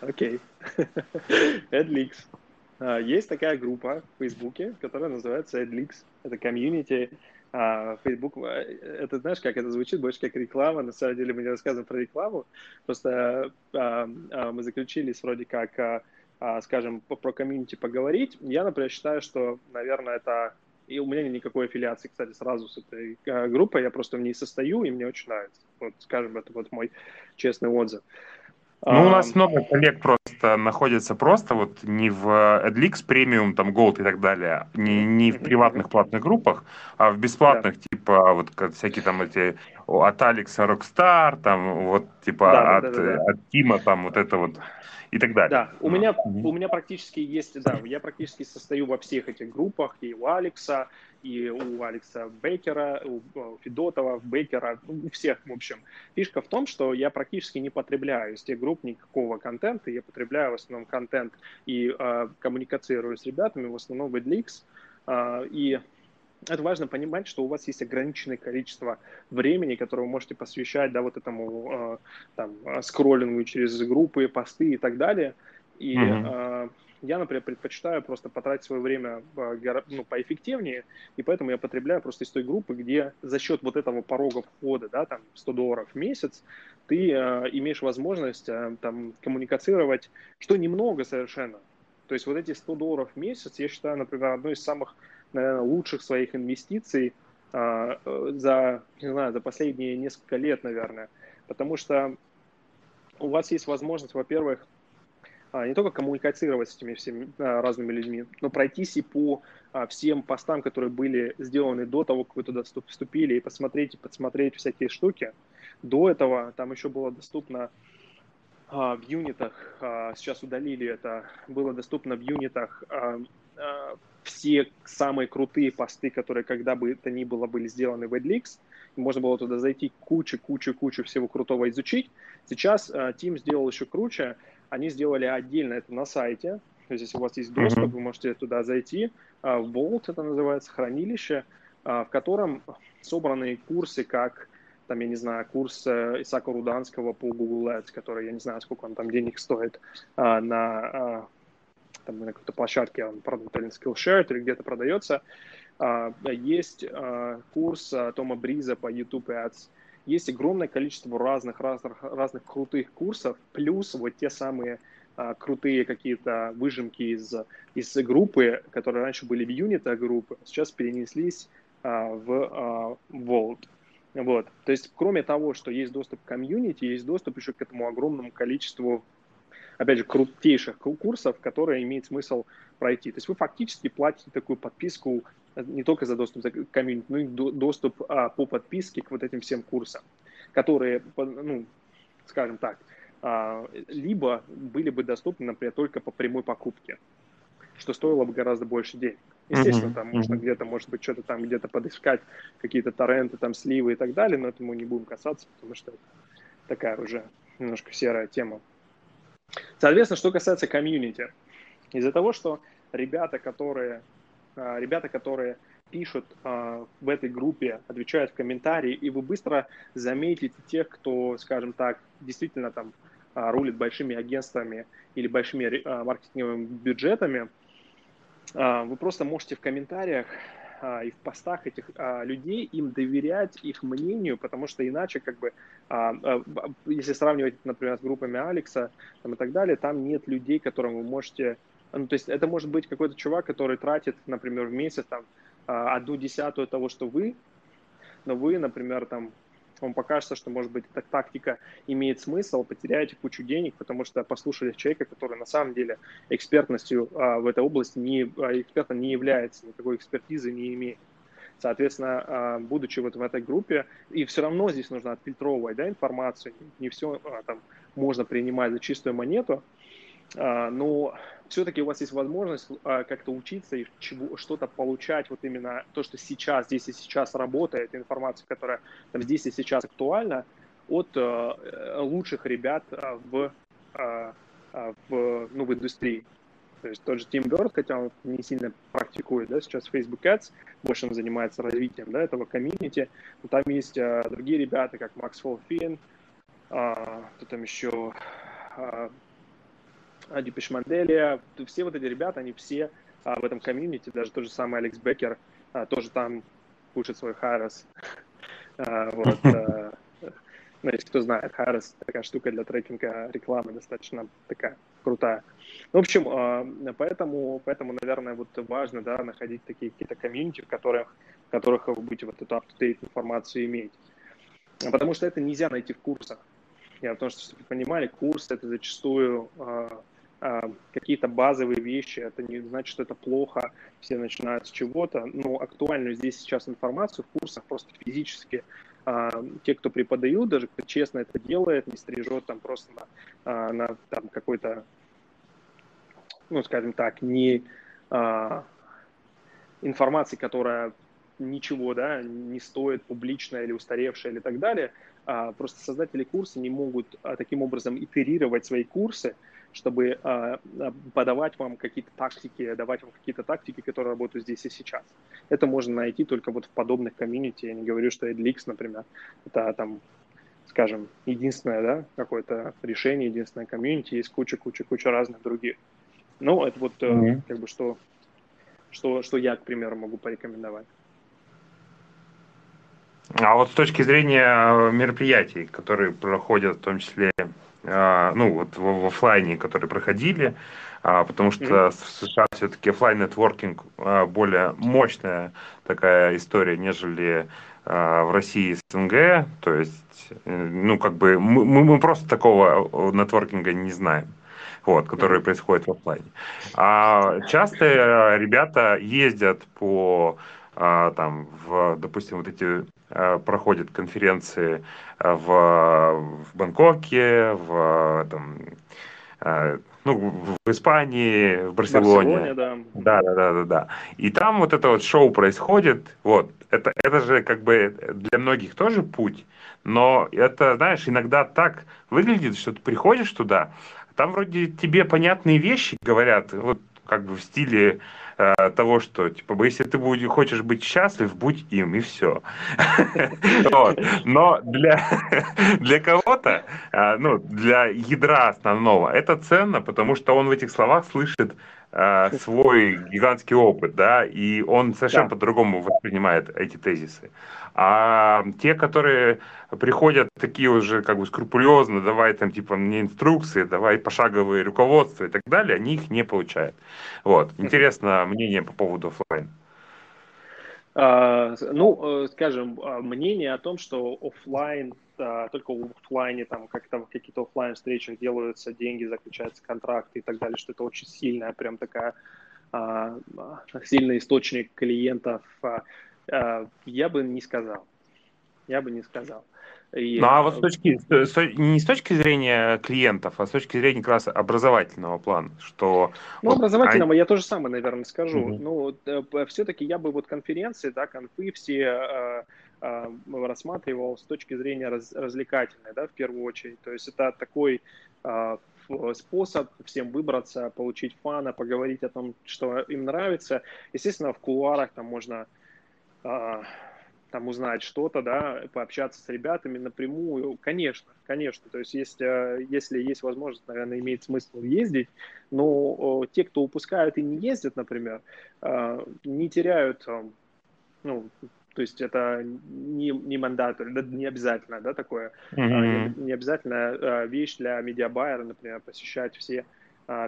Окей. AdLeaks. А, есть такая группа в Фейсбуке, которая называется AdLeaks. Это комьюнити а, Facebook, а, это знаешь, как это звучит, больше как реклама. На самом деле мы не рассказываем про рекламу. Просто а, а, мы заключились вроде как а, скажем, про комьюнити поговорить. Я, например, считаю, что, наверное, это... И у меня нет никакой аффилиации, кстати, сразу с этой а, группой, я просто в ней состою, и мне очень нравится. Вот, скажем, это вот мой честный отзыв. Ну, у нас много коллег просто находятся просто вот не в AdLeaks Premium, там, Gold и так далее, не, не в приватных платных группах, а в бесплатных, да. типа, вот всякие там эти от Алекса Rockstar, там, вот, типа, да, от, да, да, да. от Тима, там, вот это вот и так далее. Да, у меня, у меня практически есть, да, я практически состою во всех этих группах, и у Алекса, и у Алекса Бейкера, у Федотова, Бейкера, ну, у всех, в общем. Фишка в том, что я практически не потребляю из тех групп никакого контента, я потребляю в основном контент и э, коммуникацирую с ребятами, в основном в EdLeaks, э, и это важно понимать, что у вас есть ограниченное количество времени, которое вы можете посвящать, да, вот этому э, там, скроллингу через группы, посты и так далее. И mm-hmm. э, я, например, предпочитаю просто потратить свое время ну, поэффективнее, и поэтому я потребляю просто из той группы, где за счет вот этого порога входа, да, там 100 долларов в месяц, ты э, имеешь возможность э, там коммуницировать, что немного совершенно. То есть вот эти 100 долларов в месяц, я считаю, например, одной из самых наверное, лучших своих инвестиций а, за, не знаю, за последние несколько лет, наверное. Потому что у вас есть возможность, во-первых, не только коммуницировать с этими всеми а, разными людьми, но пройтись и по всем постам, которые были сделаны до того, как вы туда вступили, и посмотреть, и подсмотреть всякие штуки. До этого там еще было доступно в юнитах, сейчас удалили это, было доступно в юнитах все самые крутые посты, которые когда бы это ни было были сделаны в AdLeaks, можно было туда зайти кучу, кучу, кучу всего крутого изучить. Сейчас Team сделал еще круче, они сделали отдельно это на сайте, то есть если у вас есть доступ, mm-hmm. вы можете туда зайти, uh, Vault это называется, хранилище, uh, в котором собраны курсы, как там, я не знаю, курс э, Исака Руданского по Google Ads, который, я не знаю, сколько он там денег стоит, э, на там на какой-то площадке, он продает или Skillshare, или где-то продается. А, есть а, курс а, Тома Бриза по YouTube Ads. Есть огромное количество разных, разных, разных крутых курсов, плюс вот те самые крутые какие-то выжимки из, из группы, которые раньше были в юнита группы, сейчас перенеслись в Vault. Вот. То есть, кроме того, что есть доступ к комьюнити, есть доступ еще к этому огромному количеству опять же, крутейших курсов, которые имеет смысл пройти. То есть вы фактически платите такую подписку не только за доступ к комьюнити, но и доступ а, по подписке к вот этим всем курсам, которые, ну, скажем так, а, либо были бы доступны, например, только по прямой покупке, что стоило бы гораздо больше денег. Естественно, там можно где-то, может быть, что-то там где-то подыскать, какие-то торренты, там сливы и так далее, но это мы не будем касаться, потому что это такая уже немножко серая тема. Соответственно, что касается комьюнити, из-за того, что ребята, которые, ребята, которые пишут а, в этой группе, отвечают в комментарии, и вы быстро заметите тех, кто, скажем так, действительно там а, рулит большими агентствами или большими маркетинговыми бюджетами, вы просто можете в комментариях и в постах этих людей им доверять их мнению, потому что иначе, как бы, если сравнивать, например, с группами Алекса там, и так далее, там нет людей, которым вы можете... Ну, то есть это может быть какой-то чувак, который тратит, например, в месяц там, а, одну десятую того, что вы, но вы, например, там вам покажется, что, может быть, эта тактика имеет смысл, потеряете кучу денег, потому что послушали человека, который на самом деле экспертностью а, в этой области не, а, экспертом не является, никакой экспертизы не имеет. Соответственно, будучи вот в этой группе, и все равно здесь нужно отфильтровывать да, информацию, не все там можно принимать за чистую монету, но все-таки у вас есть возможность а, как-то учиться и чего, что-то получать, вот именно то, что сейчас, здесь и сейчас работает, информация, которая там, здесь и сейчас актуальна, от э, лучших ребят в, в, ну, в индустрии. То есть тот же Тим Бёрд, хотя он не сильно практикует, да, сейчас Facebook Ads, больше он занимается развитием, да, этого комьюнити, но там есть а, другие ребята, как Макс Фолфин, а, кто там еще, а, Дипиш Манделия, все вот эти ребята, они все а, в этом комьюнити, даже тот же самый Алекс Беккер, а, тоже там пушит свой Харрес. А, вот, а, ну, если кто знает, Харрес такая штука для трекинга рекламы достаточно такая крутая. В общем, а, поэтому, поэтому, наверное, вот важно, да, находить такие какие-то комьюнити, в которых, в которых вы будете вот эту up-to-date информацию иметь. Потому что это нельзя найти в курсах. Я потому что, чтобы вы понимали, курс это зачастую а, какие-то базовые вещи, это не значит, что это плохо, все начинают с чего-то, но актуальную здесь сейчас информацию в курсах просто физически а, те, кто преподают, даже кто честно это делает, не стрижет там просто на, а, на там какой-то, ну, скажем так, не а, информации, которая ничего, да, не стоит публичная или устаревшая или так далее, а, просто создатели курса не могут а, таким образом итерировать свои курсы, чтобы э, подавать вам какие-то тактики, давать вам какие-то тактики, которые работают здесь и сейчас. Это можно найти только вот в подобных комьюнити. Я не говорю, что EdLeaks, например, это там, скажем, единственное, да, какое-то решение, единственное комьюнити, есть куча-куча-куча разных других. Ну, это вот mm-hmm. как бы что, что, что я, к примеру, могу порекомендовать. А вот с точки зрения мероприятий, которые проходят в том числе а, ну, вот в, в офлайне, которые проходили, а, потому что mm-hmm. в США все-таки офлайн нетворкинг а, более мощная такая история, нежели в России СНГ, то есть, э, ну, как бы мы, мы просто такого нетворкинга не знаем вот, который происходит в офлайне. А часто ребята ездят по там, в, допустим, вот эти Э, проходят конференции э, в, в Бангкоке, в, там, ну, в Испании, в Барселоне. Барселоне да. да, да, да, да, да. И там вот это вот шоу происходит. Вот это это же как бы для многих тоже путь, но это, знаешь, иногда так выглядит, что ты приходишь туда, там вроде тебе понятные вещи говорят, вот как бы в стиле того, что, типа, если ты будешь, хочешь быть счастлив, будь им, и все. Но для, для кого-то, э, ну, для ядра основного, это ценно, потому что он в этих словах слышит э, свой гигантский опыт, да, и он совершенно да. по-другому воспринимает эти тезисы. А те, которые приходят такие уже как бы скрупулезно, давай там типа мне инструкции, давай пошаговые руководства и так далее, они их не получают. Вот. Интересно мнение по поводу офлайн. А, ну, э, скажем, а, мнение о том, что офлайн а, только в офлайне, там, как там какие-то офлайн встречах делаются деньги, заключаются контракты и так далее, что это очень сильная, прям такая сильный источник клиентов я бы не сказал. Я бы не сказал. И... Ну а вот с точки, не с точки зрения клиентов, а с точки зрения как раз образовательного плана, что... Ну, вот образовательного они... я тоже самое, наверное, скажу. Угу. Ну, э, все-таки я бы вот конференции, да, конфы все э, рассматривал с точки зрения раз, развлекательной, да, в первую очередь. То есть это такой э, способ всем выбраться, получить фана, поговорить о том, что им нравится. Естественно, в кулуарах там можно а, там узнать что-то, да, пообщаться с ребятами напрямую, конечно, конечно, то есть есть, э, если есть возможность, наверное, имеет смысл ездить, но те, кто упускают и не ездят, например, а, не теряют ну, то есть это не, не мандат, не обязательно, да, такое, mm-hmm. не, не обязательная вещь для медиабайера, например, посещать все,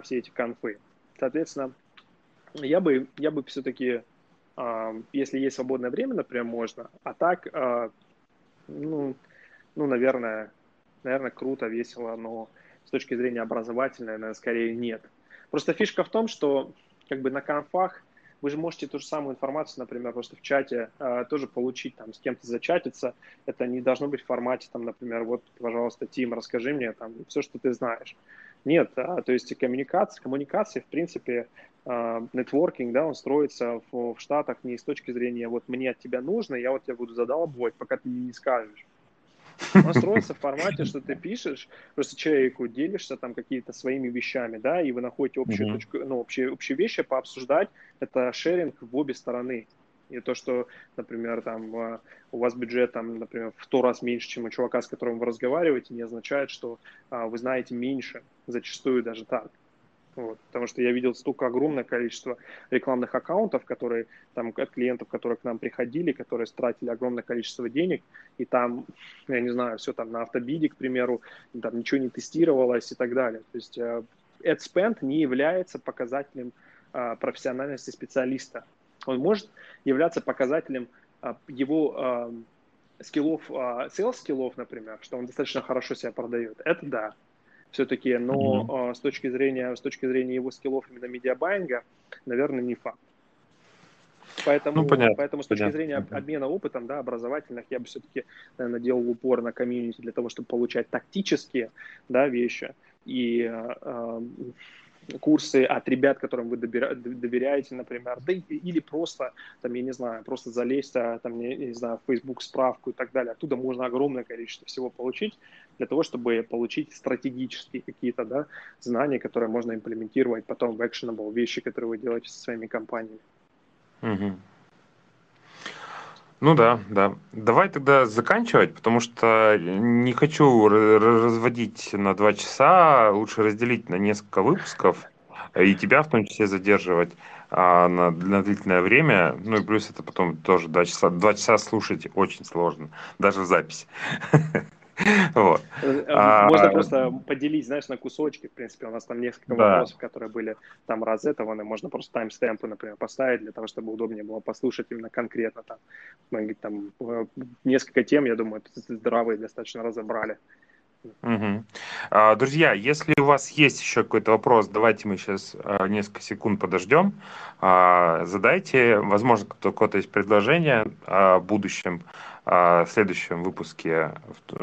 все эти конфы. Соответственно, я бы, я бы все-таки, если есть свободное время, например, можно, а так, ну, ну, наверное, наверное, круто, весело, но с точки зрения образовательной, наверное, скорее нет. Просто фишка в том, что как бы на конфах вы же можете ту же самую информацию, например, просто в чате э, тоже получить, там, с кем-то зачатиться. Это не должно быть в формате, там, например, вот, пожалуйста, Тим, расскажи мне там все, что ты знаешь. Нет, а, то есть коммуникация, коммуникация, в принципе, а, нетворкинг, да, он строится в, в Штатах не с точки зрения, вот мне от тебя нужно, я вот тебя буду задалбывать, пока ты мне не скажешь. Он строится в формате, что ты пишешь, просто человеку делишься там какие-то своими вещами, да, и вы находите общую mm-hmm. точку, ну, общие, общие вещи пообсуждать. Это шеринг в обе стороны. И то, что, например, там а, у вас бюджет, там, например, в сто раз меньше, чем у чувака, с которым вы разговариваете, не означает, что а, вы знаете меньше, зачастую даже так. Вот, потому что я видел столько огромное количество рекламных аккаунтов, которые там от клиентов, которые к нам приходили, которые стратили огромное количество денег, и там, я не знаю, все там на автобиде, к примеру, там ничего не тестировалось и так далее. То есть uh, ad spend не является показателем uh, профессиональности специалиста. Он может являться показателем uh, его uh, скиллов, uh, sales скиллов, например, что он достаточно хорошо себя продает. Это да все-таки, но mm-hmm. с точки зрения с точки зрения его скиллов именно медиабайинга, наверное, не факт. Поэтому, ну, понятно, поэтому с точки понятно. зрения обмена опытом, да, образовательных, я бы все-таки, наверное, делал упор на комьюнити для того, чтобы получать тактические, да, вещи и э, курсы от ребят, которым вы доверяете, например, да или просто, там, я не знаю, просто залезть, а, там, не, не знаю, в Facebook справку и так далее. Оттуда можно огромное количество всего получить для того, чтобы получить стратегические какие-то, да, знания, которые можно имплементировать потом в actionable вещи, которые вы делаете со своими компаниями. Угу. Ну да, да. Давай тогда заканчивать, потому что не хочу разводить на два часа, лучше разделить на несколько выпусков и тебя в том числе задерживать а, на, на длительное время. Ну и плюс это потом тоже два часа, два часа слушать очень сложно, даже в записи. Вот. Э, э, можно а, просто поделить, знаешь, на кусочки. В принципе, у нас там несколько да. вопросов, которые были там разэтованы. Можно просто таймстемпы, например, поставить для того, чтобы удобнее было послушать именно конкретно там. Мы там э, несколько тем, я думаю, здравые достаточно разобрали. Угу. Друзья, если у вас есть еще какой-то вопрос, давайте мы сейчас несколько секунд подождем. Задайте, возможно, какое-то есть предложение о будущем в следующем выпуске,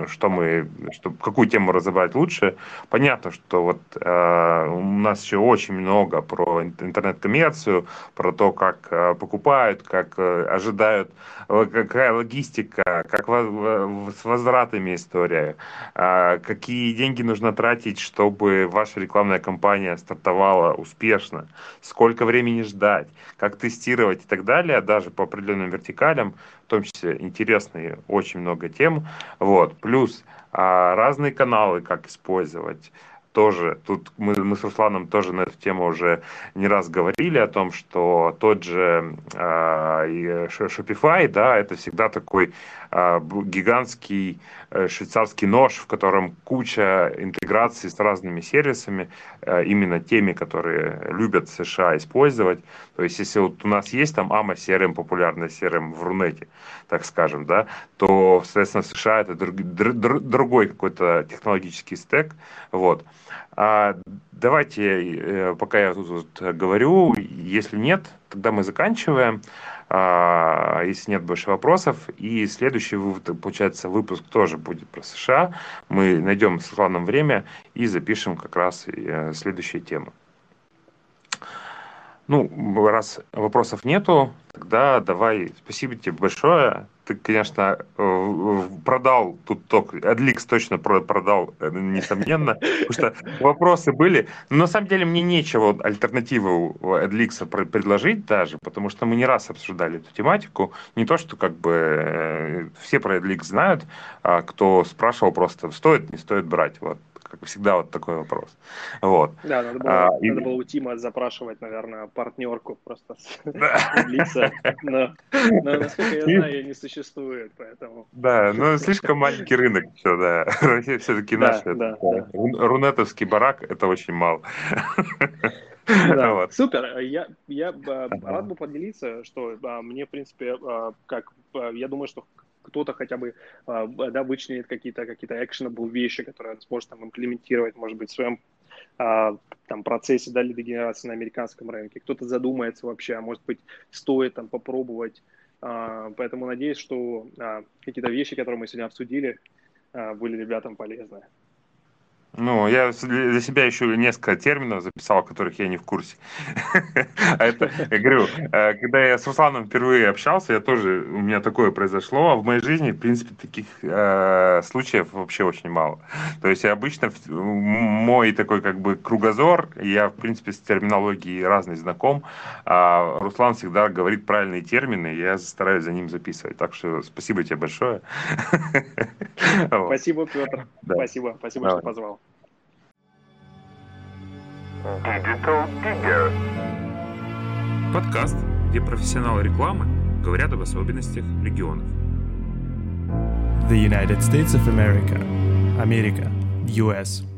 что мы, что, какую тему разобрать лучше. Понятно, что вот э, у нас еще очень много про интернет-коммерцию, про то, как э, покупают, как э, ожидают, э, какая логистика, как с возвратами история, э, какие деньги нужно тратить, чтобы ваша рекламная кампания стартовала успешно, сколько времени ждать, как тестировать и так далее, даже по определенным вертикалям том числе интересные очень много тем. Вот. Плюс а, разные каналы, как использовать тоже, тут мы, мы с Русланом тоже на эту тему уже не раз говорили о том, что тот же э, Shopify, да, это всегда такой э, гигантский швейцарский нож, в котором куча интеграций с разными сервисами, э, именно теми, которые любят США использовать. То есть, если вот у нас есть там AMA CRM, популярный CRM в Рунете, так скажем, да, то, соответственно, США это друг, друг, другой какой-то технологический стек, вот. А, давайте, э, пока я тут вот говорю, если нет, тогда мы заканчиваем. А, если нет больше вопросов. И следующий, получается, выпуск тоже будет про США. Мы найдем с Русланом время и запишем как раз э, следующие темы. Ну, раз вопросов нету, тогда давай, спасибо тебе большое. Ты, конечно, э, продал тут только, Адликс точно продал, э, несомненно, потому что вопросы были. Но на самом деле мне нечего альтернативу Адликса предложить даже, потому что мы не раз обсуждали эту тематику. Не то, что как бы э, все про Адликс знают, а кто спрашивал просто, стоит, не стоит брать. Вот как всегда, вот такой вопрос. Вот. Да, надо было, А, и- надо было у Тима запрашивать, наверное, партнерку просто лица. Но, но, насколько я знаю, ее не существует, поэтому... Да, ну слишком маленький рынок, все, да. Россия все-таки Да, наш да, это, рун- рунетовский барак, это очень мало. Да, Вот. супер. Я, я э, рад бы поделиться, что э, мне, в принципе, э, как э, я думаю, что кто-то хотя бы э, да, вычленит какие-то какие-то actionable вещи, которые он сможет там имплементировать, может быть, в своем э, там процессе да, лидогенерации на американском рынке. Кто-то задумается вообще, а может быть, стоит там попробовать. Э, Поэтому надеюсь, что какие-то вещи, которые мы сегодня обсудили, были ребятам полезны. Ну, я для себя еще несколько терминов записал, которых я не в курсе. А это, я говорю, э, когда я с Русланом впервые общался, я тоже, у меня такое произошло, а в моей жизни, в принципе, таких э, случаев вообще очень мало. То есть обычно, мой такой как бы кругозор, я, в принципе, с терминологией разной знаком, а Руслан всегда говорит правильные термины, я стараюсь за ним записывать. Так что спасибо тебе большое. Спасибо, Петр. Спасибо, спасибо, что позвал. Digital Digger. Подкаст, где профессионалы рекламы говорят об особенностях регионов. The United States of America. Америка. US.